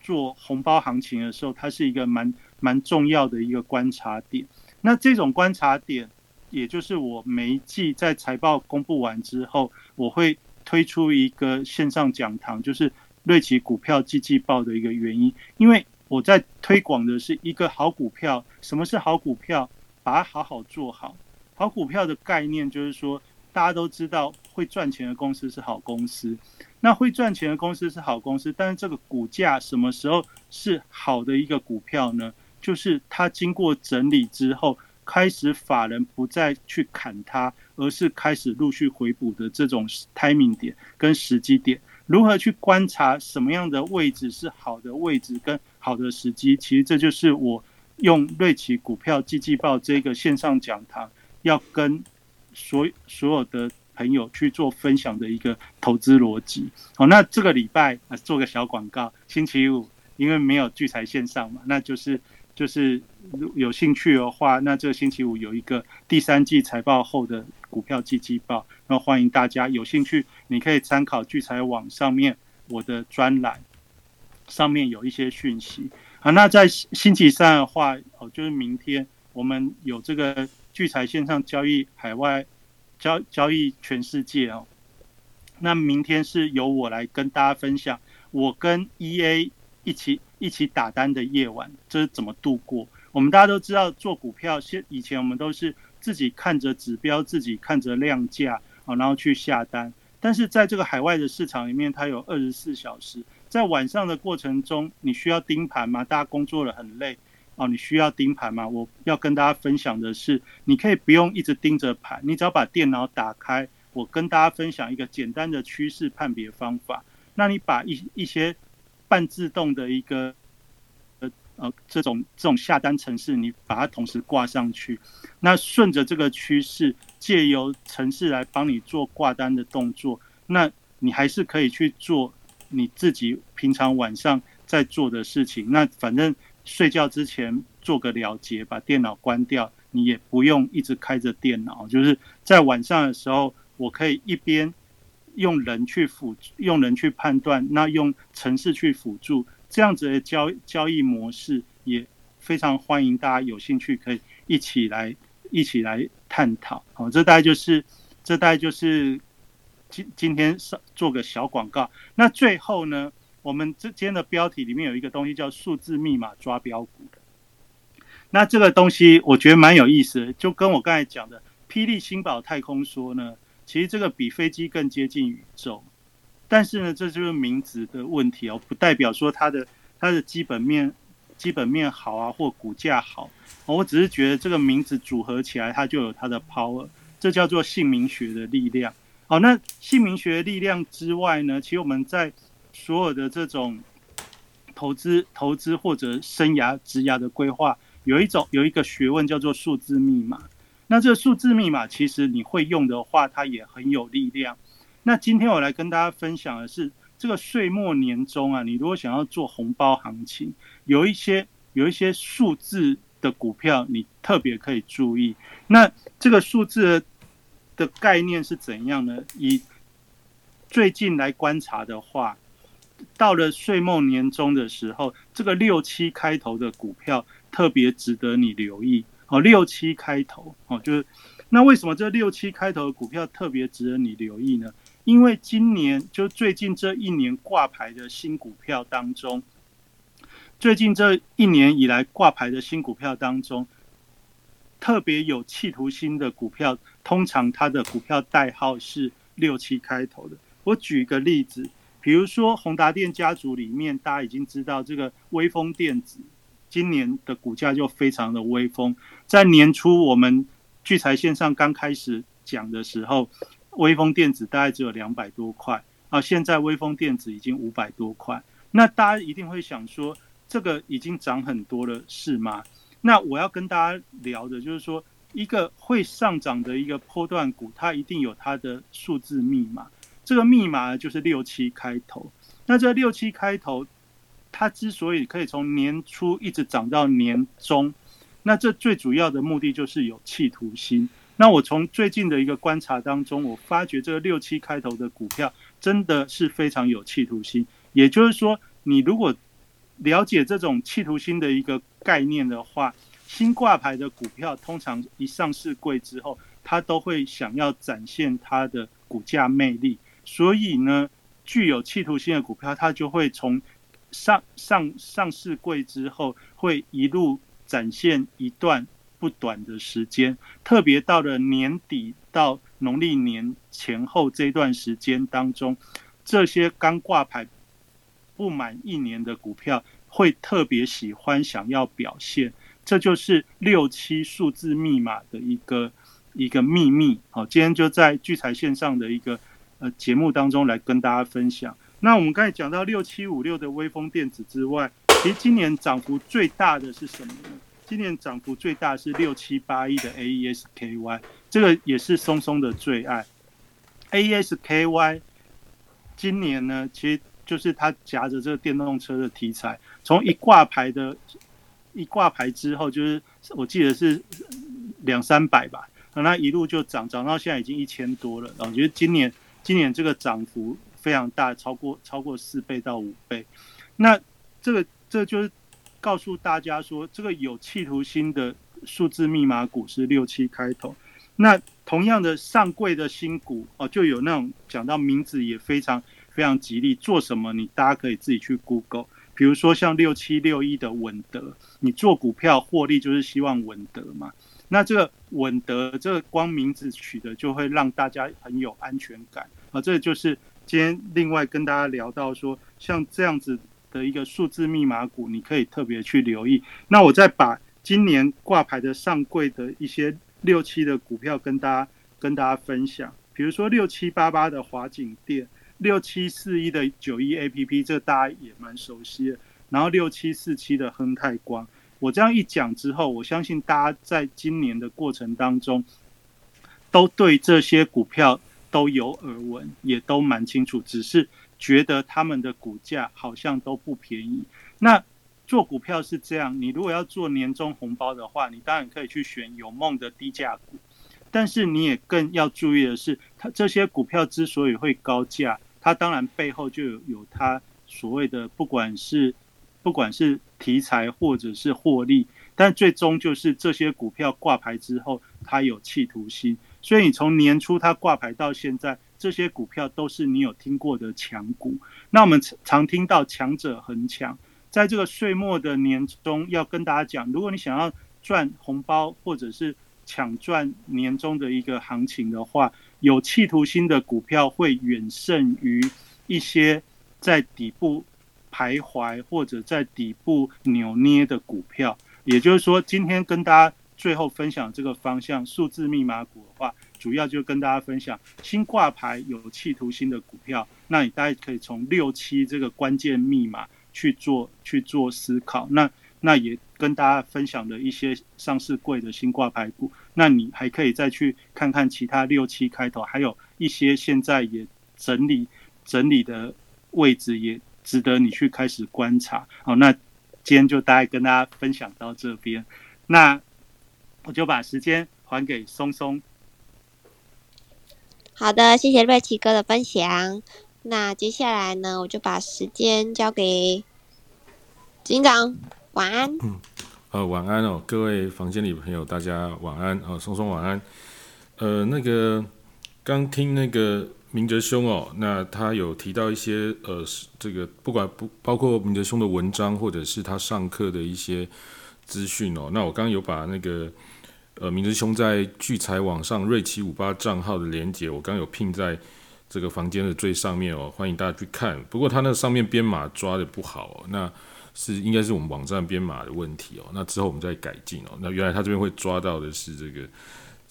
做红包行情的时候，它是一个蛮蛮重要的一个观察点。那这种观察点，也就是我每一季在财报公布完之后，我会推出一个线上讲堂，就是瑞奇股票季季报的一个原因。因为我在推广的是一个好股票，什么是好股票？把它好好做好。好股票的概念就是说。大家都知道会赚钱的公司是好公司，那会赚钱的公司是好公司，但是这个股价什么时候是好的一个股票呢？就是它经过整理之后，开始法人不再去砍它，而是开始陆续回补的这种 timing 点跟时机点，如何去观察什么样的位置是好的位置跟好的时机？其实这就是我用瑞奇股票季季报这个线上讲堂要跟所所有的朋友去做分享的一个投资逻辑。好，那这个礼拜啊做个小广告，星期五因为没有聚财线上嘛，那就是。就是有兴趣的话，那这个星期五有一个第三季财报后的股票季季报，那欢迎大家有兴趣，你可以参考聚财网上面我的专栏，上面有一些讯息。好，那在星期三的话，哦，就是明天我们有这个聚财线上交易海外交交易全世界哦，那明天是由我来跟大家分享，我跟 EA。一起一起打单的夜晚，这是怎么度过？我们大家都知道，做股票现以前我们都是自己看着指标，自己看着量价啊，然后去下单。但是在这个海外的市场里面，它有二十四小时，在晚上的过程中，你需要盯盘吗？大家工作了很累哦，你需要盯盘吗？我要跟大家分享的是，你可以不用一直盯着盘，你只要把电脑打开，我跟大家分享一个简单的趋势判别方法。那你把一一些半自动的一个呃呃这种这种下单程式，你把它同时挂上去，那顺着这个趋势，借由程式来帮你做挂单的动作，那你还是可以去做你自己平常晚上在做的事情。那反正睡觉之前做个了结，把电脑关掉，你也不用一直开着电脑。就是在晚上的时候，我可以一边。用人去辅，用人去判断，那用城市去辅助，这样子的交交易模式也非常欢迎大家有兴趣可以一起来一起来探讨。好，这大概就是这大概就是今今天上做个小广告。那最后呢，我们之间的标题里面有一个东西叫数字密码抓标股的那这个东西我觉得蛮有意思的，就跟我刚才讲的霹雳星宝太空说呢。其实这个比飞机更接近宇宙，但是呢，这就是名字的问题哦，不代表说它的它的基本面基本面好啊，或股价好。我只是觉得这个名字组合起来，它就有它的 power，这叫做姓名学的力量。好，那姓名学力量之外呢，其实我们在所有的这种投资投资或者生涯职涯的规划，有一种有一个学问叫做数字密码。那这个数字密码，其实你会用的话，它也很有力量。那今天我来跟大家分享的是，这个岁末年终啊，你如果想要做红包行情，有一些有一些数字的股票，你特别可以注意。那这个数字的概念是怎样呢？以最近来观察的话，到了岁末年终的时候，这个六七开头的股票特别值得你留意。哦，六七开头，哦，就是那为什么这六七开头的股票特别值得你留意呢？因为今年就最近这一年挂牌的新股票当中，最近这一年以来挂牌的新股票当中，特别有企图心的股票，通常它的股票代号是六七开头的。我举一个例子，比如说宏达电家族里面，大家已经知道这个微风电子。今年的股价就非常的威风，在年初我们聚财线上刚开始讲的时候，微风电子大概只有两百多块啊，现在微风电子已经五百多块。那大家一定会想说，这个已经涨很多了，是吗？那我要跟大家聊的就是说，一个会上涨的一个波段股，它一定有它的数字密码，这个密码就是六七开头。那这六七开头。它之所以可以从年初一直涨到年终，那这最主要的目的就是有企图心。那我从最近的一个观察当中，我发觉这个六七开头的股票真的是非常有企图心。也就是说，你如果了解这种企图心的一个概念的话，新挂牌的股票通常一上市柜之后，它都会想要展现它的股价魅力。所以呢，具有企图心的股票，它就会从上上上市柜之后，会一路展现一段不短的时间，特别到了年底到农历年前后这段时间当中，这些刚挂牌不满一年的股票会特别喜欢想要表现。这就是六七数字密码的一个一个秘密。好，今天就在聚财线上的一个呃节目当中来跟大家分享。那我们刚才讲到六七五六的微风电子之外，其实今年涨幅最大的是什么呢？今年涨幅最大是六七八一的 AESKY，这个也是松松的最爱。AESKY 今年呢，其实就是它夹着这个电动车的题材，从一挂牌的，一挂牌之后，就是我记得是两三百吧，那一路就涨涨到现在已经一千多了。我觉得今年今年这个涨幅非常大，超过超过四倍到五倍。那这个这就是。告诉大家说，这个有企图心的数字密码股是六七开头。那同样的上柜的新股哦，就有那种讲到名字也非常非常吉利，做什么你大家可以自己去 Google。比如说像六七六一的稳德，你做股票获利就是希望稳德嘛。那这个稳德这个光名字取的就会让大家很有安全感啊。这就是今天另外跟大家聊到说，像这样子。的一个数字密码股，你可以特别去留意。那我再把今年挂牌的上柜的一些六七的股票跟大家跟大家分享。比如说六七八八的华景店，六七四一的九一 A P P，这大家也蛮熟悉的。然后六七四七的亨泰光，我这样一讲之后，我相信大家在今年的过程当中，都对这些股票都有耳闻，也都蛮清楚，只是。觉得他们的股价好像都不便宜。那做股票是这样，你如果要做年终红包的话，你当然可以去选有梦的低价股。但是你也更要注意的是，它这些股票之所以会高价，它当然背后就有有它所谓的不管是不管是题材或者是获利，但最终就是这些股票挂牌之后，它有企图心。所以你从年初它挂牌到现在。这些股票都是你有听过的强股。那我们常听到强者恒强，在这个岁末的年终，要跟大家讲，如果你想要赚红包或者是抢赚年终的一个行情的话，有企图心的股票会远胜于一些在底部徘徊或者在底部扭捏的股票。也就是说，今天跟大家最后分享这个方向，数字密码股的话。主要就跟大家分享新挂牌有企图心的股票，那你大家可以从六七这个关键密码去做去做思考。那那也跟大家分享了一些上市贵的新挂牌股，那你还可以再去看看其他六七开头，还有一些现在也整理整理的位置，也值得你去开始观察。好，那今天就大概跟大家分享到这边，那我就把时间还给松松。好的，谢谢瑞奇哥的分享。那接下来呢，我就把时间交给警长。晚安。嗯，呃，晚安哦，各位房间里的朋友，大家晚安哦，松松晚安。呃，那个刚听那个明哲兄哦，那他有提到一些呃，这个不管不包括明哲兄的文章，或者是他上课的一些资讯哦，那我刚刚有把那个。呃，明哲兄在聚财网上瑞奇五八账号的连接，我刚有拼在这个房间的最上面哦，欢迎大家去看。不过他那上面编码抓的不好哦，那是应该是我们网站编码的问题哦。那之后我们再改进哦。那原来他这边会抓到的是这个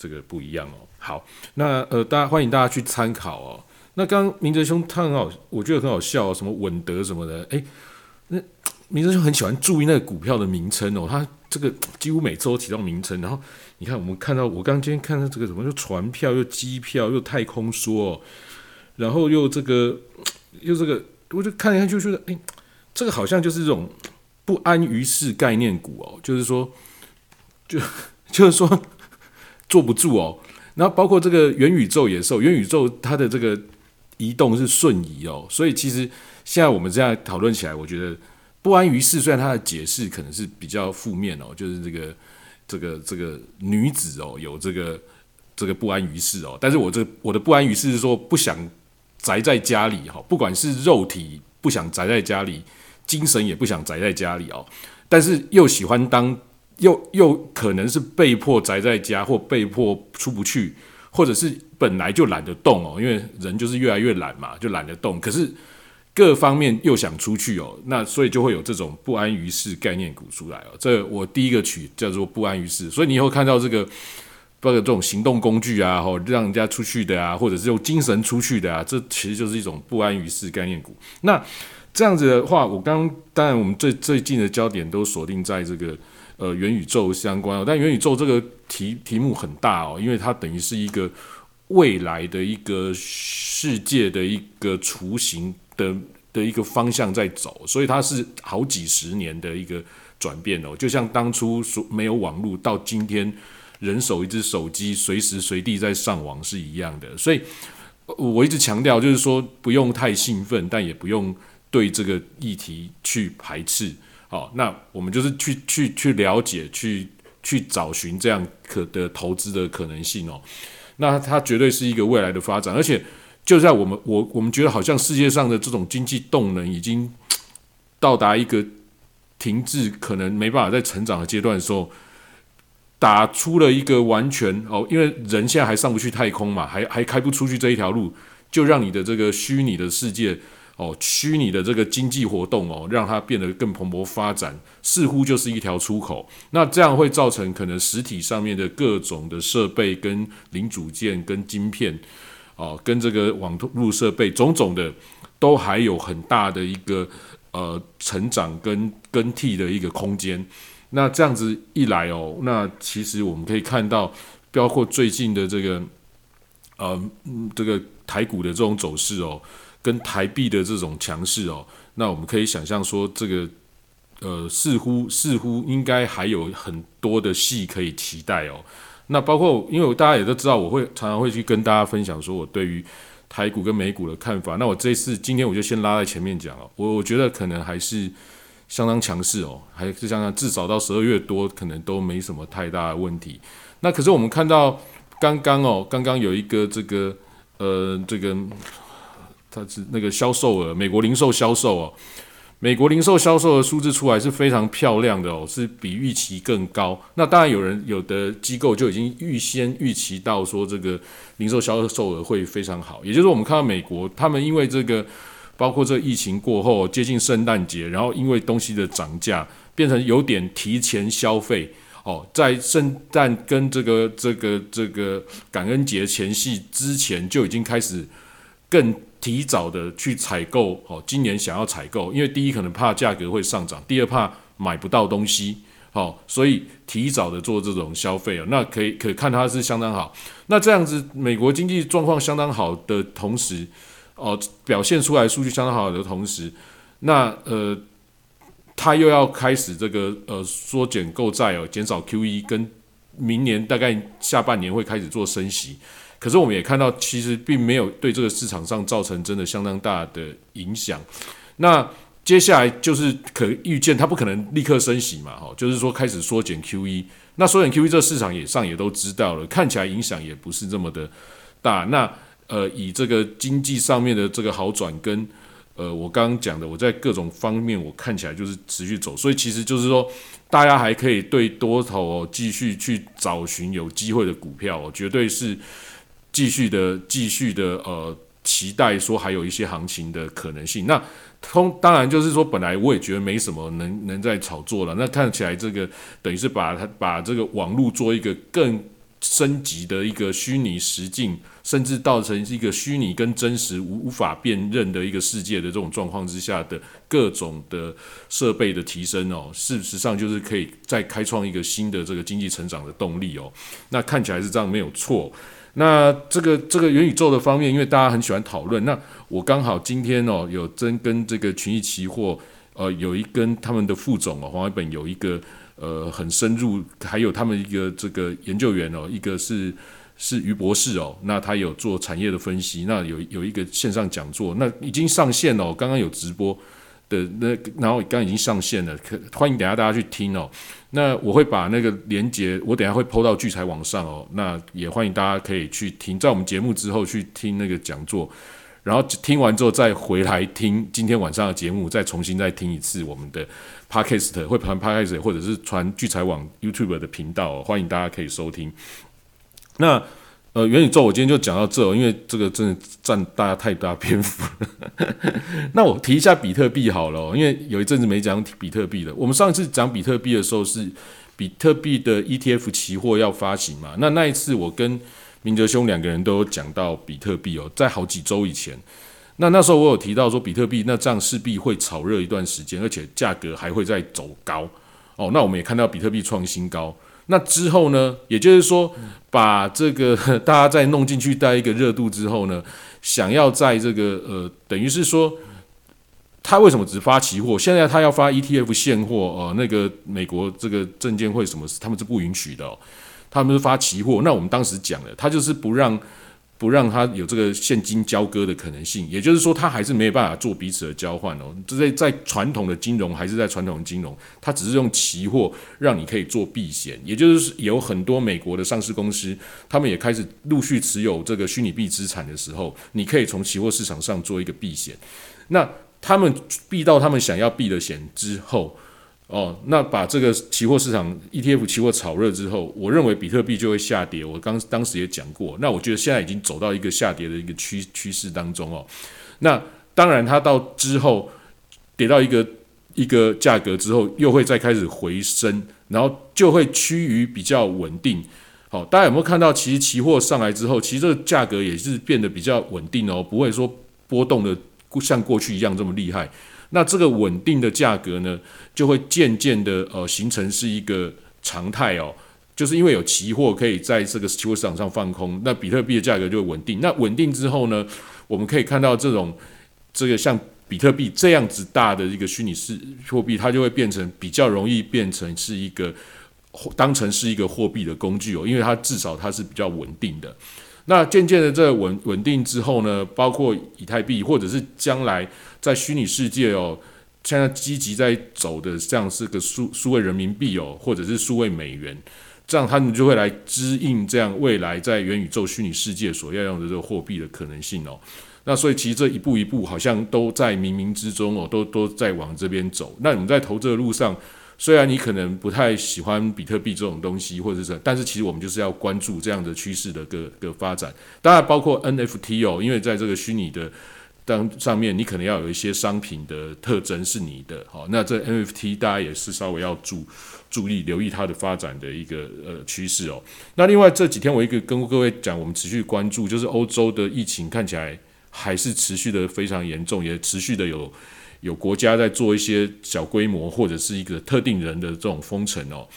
这个不一样哦。好，那呃，大家欢迎大家去参考哦。那刚明哲兄他很好，我觉得很好笑，什么稳德什么的，诶，那明哲兄很喜欢注意那个股票的名称哦，他这个几乎每周提到名称，然后。你看，我们看到我刚今天看到这个什么，又船票，又机票，又太空梭，然后又这个，又这个，我就看一看，就觉得，哎，这个好像就是这种不安于世概念股哦，就是说，就 就是说坐不住哦。然后包括这个元宇宙也受，元宇宙它的这个移动是瞬移哦，所以其实现在我们这样讨论起来，我觉得不安于世，虽然它的解释可能是比较负面哦，就是这个。这个这个女子哦，有这个这个不安于世哦，但是我这我的不安于世是说不想宅在家里哈，不管是肉体不想宅在家里，精神也不想宅在家里哦，但是又喜欢当又又可能是被迫宅在家或被迫出不去，或者是本来就懒得动哦，因为人就是越来越懒嘛，就懒得动，可是各方面又想出去哦，那所以就会有这种不安于世概念股出来哦。这我第一个曲叫做不安于世，所以你以后看到这个，包括这种行动工具啊，吼让人家出去的啊，或者是用精神出去的啊，这其实就是一种不安于世概念股。那这样子的话，我刚当然我们最最近的焦点都锁定在这个呃元宇宙相关哦，但元宇宙这个题题目很大哦，因为它等于是一个未来的一个世界的一个雏形。的的一个方向在走，所以它是好几十年的一个转变哦，就像当初说没有网络，到今天人手一只手机，随时随地在上网是一样的。所以我一直强调，就是说不用太兴奋，但也不用对这个议题去排斥。哦，那我们就是去去去了解，去去找寻这样可的投资的可能性哦。那它绝对是一个未来的发展，而且。就在我们我我们觉得好像世界上的这种经济动能已经到达一个停滞，可能没办法再成长的阶段的时候，打出了一个完全哦，因为人现在还上不去太空嘛，还还开不出去这一条路，就让你的这个虚拟的世界哦，虚拟的这个经济活动哦，让它变得更蓬勃发展，似乎就是一条出口。那这样会造成可能实体上面的各种的设备跟零组件跟晶片。哦，跟这个网络设备种种的，都还有很大的一个呃成长跟更替的一个空间。那这样子一来哦，那其实我们可以看到，包括最近的这个呃这个台股的这种走势哦，跟台币的这种强势哦，那我们可以想象说，这个呃似乎似乎应该还有很多的戏可以期待哦。那包括，因为大家也都知道，我会常常会去跟大家分享说我对于台股跟美股的看法。那我这次今天我就先拉在前面讲了，我我觉得可能还是相当强势哦，还是相当至少到十二月多，可能都没什么太大的问题。那可是我们看到刚刚哦，刚刚有一个这个呃，这个它是那个销售额，美国零售销售哦。美国零售销售的数字出来是非常漂亮的哦，是比预期更高。那当然有人有的机构就已经预先预期到说这个零售销售额会非常好。也就是我们看到美国，他们因为这个包括这疫情过后接近圣诞节，然后因为东西的涨价，变成有点提前消费哦，在圣诞跟这个这个这个感恩节前夕之前就已经开始更。提早的去采购，哦，今年想要采购，因为第一可能怕价格会上涨，第二怕买不到东西，好，所以提早的做这种消费啊，那可以可看它是相当好。那这样子，美国经济状况相当好的同时，哦，表现出来数据相当好的同时，那呃，它又要开始这个呃缩减购债哦，减少 QE，跟明年大概下半年会开始做升息。可是我们也看到，其实并没有对这个市场上造成真的相当大的影响。那接下来就是可预见，它不可能立刻升息嘛，哈，就是说开始缩减 QE。那缩减 QE 这市场也上也都知道了，看起来影响也不是这么的大。那呃，以这个经济上面的这个好转，跟呃我刚刚讲的，我在各种方面我看起来就是持续走，所以其实就是说，大家还可以对多头继续去找寻有机会的股票，绝对是。继续的，继续的，呃，期待说还有一些行情的可能性。那通当然就是说，本来我也觉得没什么能能在炒作了。那看起来这个等于是把它把这个网络做一个更升级的一个虚拟实境，甚至造成一个虚拟跟真实无法辨认的一个世界的这种状况之下的各种的设备的提升哦，事实上就是可以再开创一个新的这个经济成长的动力哦。那看起来是这样没有错。那这个这个元宇宙的方面，因为大家很喜欢讨论，那我刚好今天哦有真跟这个群益期货，呃，有一跟他们的副总哦黄伟本有一个呃很深入，还有他们一个这个研究员哦，一个是是于博士哦，那他有做产业的分析，那有有一个线上讲座，那已经上线了，刚刚有直播。的那然后刚已经上线了，可欢迎等下大家去听哦。那我会把那个连接，我等下会抛到聚财网上哦。那也欢迎大家可以去听，在我们节目之后去听那个讲座，然后听完之后再回来听今天晚上的节目，再重新再听一次我们的 podcast，会传 podcast 或者是传聚财网 YouTube 的频道，欢迎大家可以收听。那呃，元宇宙我今天就讲到这，因为这个真的占大家太大篇幅了。那我提一下比特币好了，因为有一阵子没讲比特币了。我们上次讲比特币的时候是比特币的 ETF 期货要发行嘛？那那一次我跟明哲兄两个人都有讲到比特币哦，在好几周以前。那那时候我有提到说，比特币那这样势必会炒热一段时间，而且价格还会再走高哦。那我们也看到比特币创新高。那之后呢？也就是说，把这个 大家再弄进去带一个热度之后呢，想要在这个呃，等于是说，他为什么只发期货？现在他要发 ETF 现货哦，那个美国这个证监会什么，他们是不允许的，哦他们是发期货。那我们当时讲了，他就是不让。不让他有这个现金交割的可能性，也就是说，他还是没有办法做彼此的交换哦。这在在传统的金融还是在传统的金融，它只是用期货让你可以做避险。也就是有很多美国的上市公司，他们也开始陆续持有这个虚拟币资产的时候，你可以从期货市场上做一个避险。那他们避到他们想要避的险之后。哦，那把这个期货市场 ETF 期货炒热之后，我认为比特币就会下跌。我刚当时也讲过，那我觉得现在已经走到一个下跌的一个趋趋势当中哦。那当然，它到之后跌到一个一个价格之后，又会再开始回升，然后就会趋于比较稳定。好，大家有没有看到，其实期货上来之后，其实这个价格也是变得比较稳定哦，不会说波动的像过去一样这么厉害。那这个稳定的价格呢，就会渐渐的呃形成是一个常态哦，就是因为有期货可以在这个期货市场上放空，那比特币的价格就会稳定。那稳定之后呢，我们可以看到这种这个像比特币这样子大的一个虚拟市货币，它就会变成比较容易变成是一个当成是一个货币的工具哦，因为它至少它是比较稳定的。那渐渐的这稳稳定之后呢，包括以太币或者是将来。在虚拟世界哦，现在积极在走的这样是个数数位人民币哦，或者是数位美元，这样他们就会来支应这样未来在元宇宙虚拟世界所要用的这个货币的可能性哦。那所以其实这一步一步好像都在冥冥之中哦，都都在往这边走。那你们在投这个路上，虽然你可能不太喜欢比特币这种东西，或者是，但是其实我们就是要关注这样的趋势的个个发展。当然包括 NFT 哦，因为在这个虚拟的。当上面你可能要有一些商品的特征是你的，好，那这 NFT 大家也是稍微要注注意留意它的发展的一个呃趋势哦。那另外这几天我一个跟各位讲，我们持续关注，就是欧洲的疫情看起来还是持续的非常严重，也持续的有有国家在做一些小规模或者是一个特定人的这种封城哦。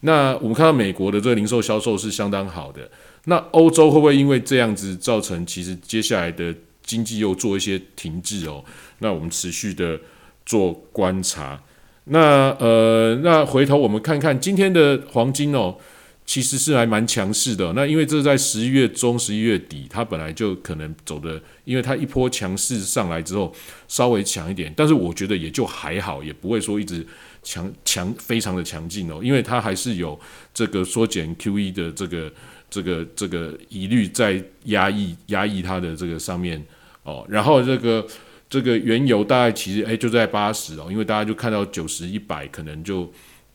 那我们看到美国的这个零售销售是相当好的，那欧洲会不会因为这样子造成其实接下来的？经济又做一些停滞哦，那我们持续的做观察。那呃，那回头我们看看今天的黄金哦，其实是还蛮强势的。那因为这是在十一月中、十一月底，它本来就可能走的，因为它一波强势上来之后稍微强一点，但是我觉得也就还好，也不会说一直强强非常的强劲哦，因为它还是有这个缩减 QE 的这个。这个这个疑虑在压抑压抑它的这个上面哦，然后这个这个原油大概其实诶就在八十哦，因为大家就看到九十一百可能就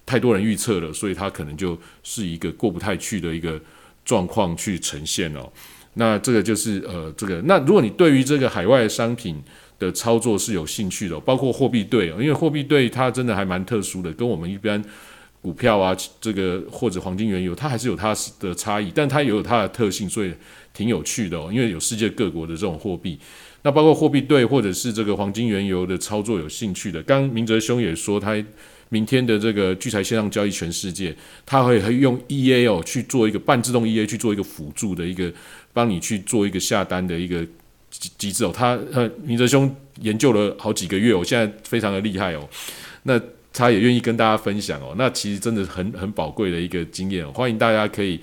太多人预测了，所以它可能就是一个过不太去的一个状况去呈现哦。那这个就是呃这个那如果你对于这个海外商品的操作是有兴趣的，包括货币对，因为货币对它真的还蛮特殊的，跟我们一般。股票啊，这个或者黄金、原油，它还是有它的差异，但它也有它的特性，所以挺有趣的哦。因为有世界各国的这种货币，那包括货币对或者是这个黄金、原油的操作有兴趣的，刚明哲兄也说，他明天的这个聚财线上交易全世界，他会用 EA 哦去做一个半自动 EA 去做一个辅助的一个，帮你去做一个下单的一个机机制哦。他呃，明哲兄研究了好几个月，我现在非常的厉害哦。那他也愿意跟大家分享哦，那其实真的很很宝贵的一个经验，欢迎大家可以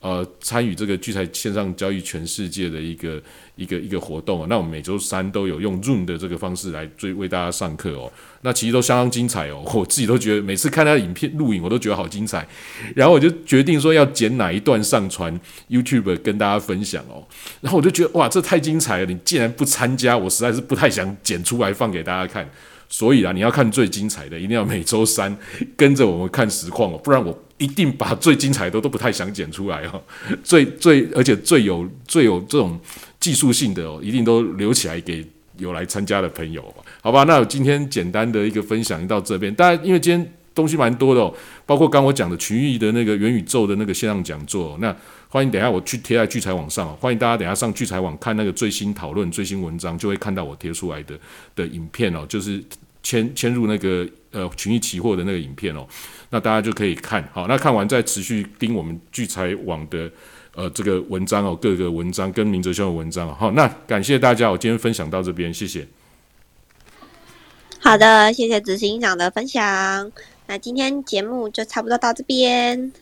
呃参与这个聚财线上交易全世界的一个一个一个活动哦。那我们每周三都有用 Zoom 的这个方式来最为大家上课哦，那其实都相当精彩哦，我自己都觉得每次看他的影片录影我都觉得好精彩，然后我就决定说要剪哪一段上传 YouTube 跟大家分享哦，然后我就觉得哇这太精彩了，你竟然不参加，我实在是不太想剪出来放给大家看。所以啊，你要看最精彩的，一定要每周三跟着我们看实况哦，不然我一定把最精彩的都不太想剪出来哦。最最而且最有最有这种技术性的哦，一定都留起来给有来参加的朋友，好吧？那我今天简单的一个分享到这边，大家因为今天东西蛮多的哦，包括刚我讲的群益的那个元宇宙的那个线上讲座，那欢迎等下我去贴在聚财网上，欢迎大家等下上聚财网看那个最新讨论、最新文章，就会看到我贴出来的的影片哦，就是。迁迁入那个呃群益期货的那个影片哦，那大家就可以看好，那看完再持续盯我们聚财网的呃这个文章哦，各个文章跟明哲兄的文章好，那感谢大家，我今天分享到这边，谢谢。好的，谢谢执行长的分享，那今天节目就差不多到这边，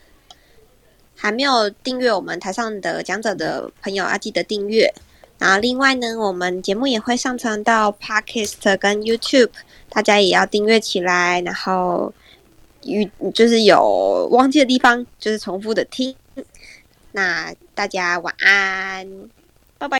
还没有订阅我们台上的讲者的朋友要记得订阅。然后另外呢，我们节目也会上传到 Podcast 跟 YouTube，大家也要订阅起来。然后，与就是有忘记的地方，就是重复的听。那大家晚安，拜拜。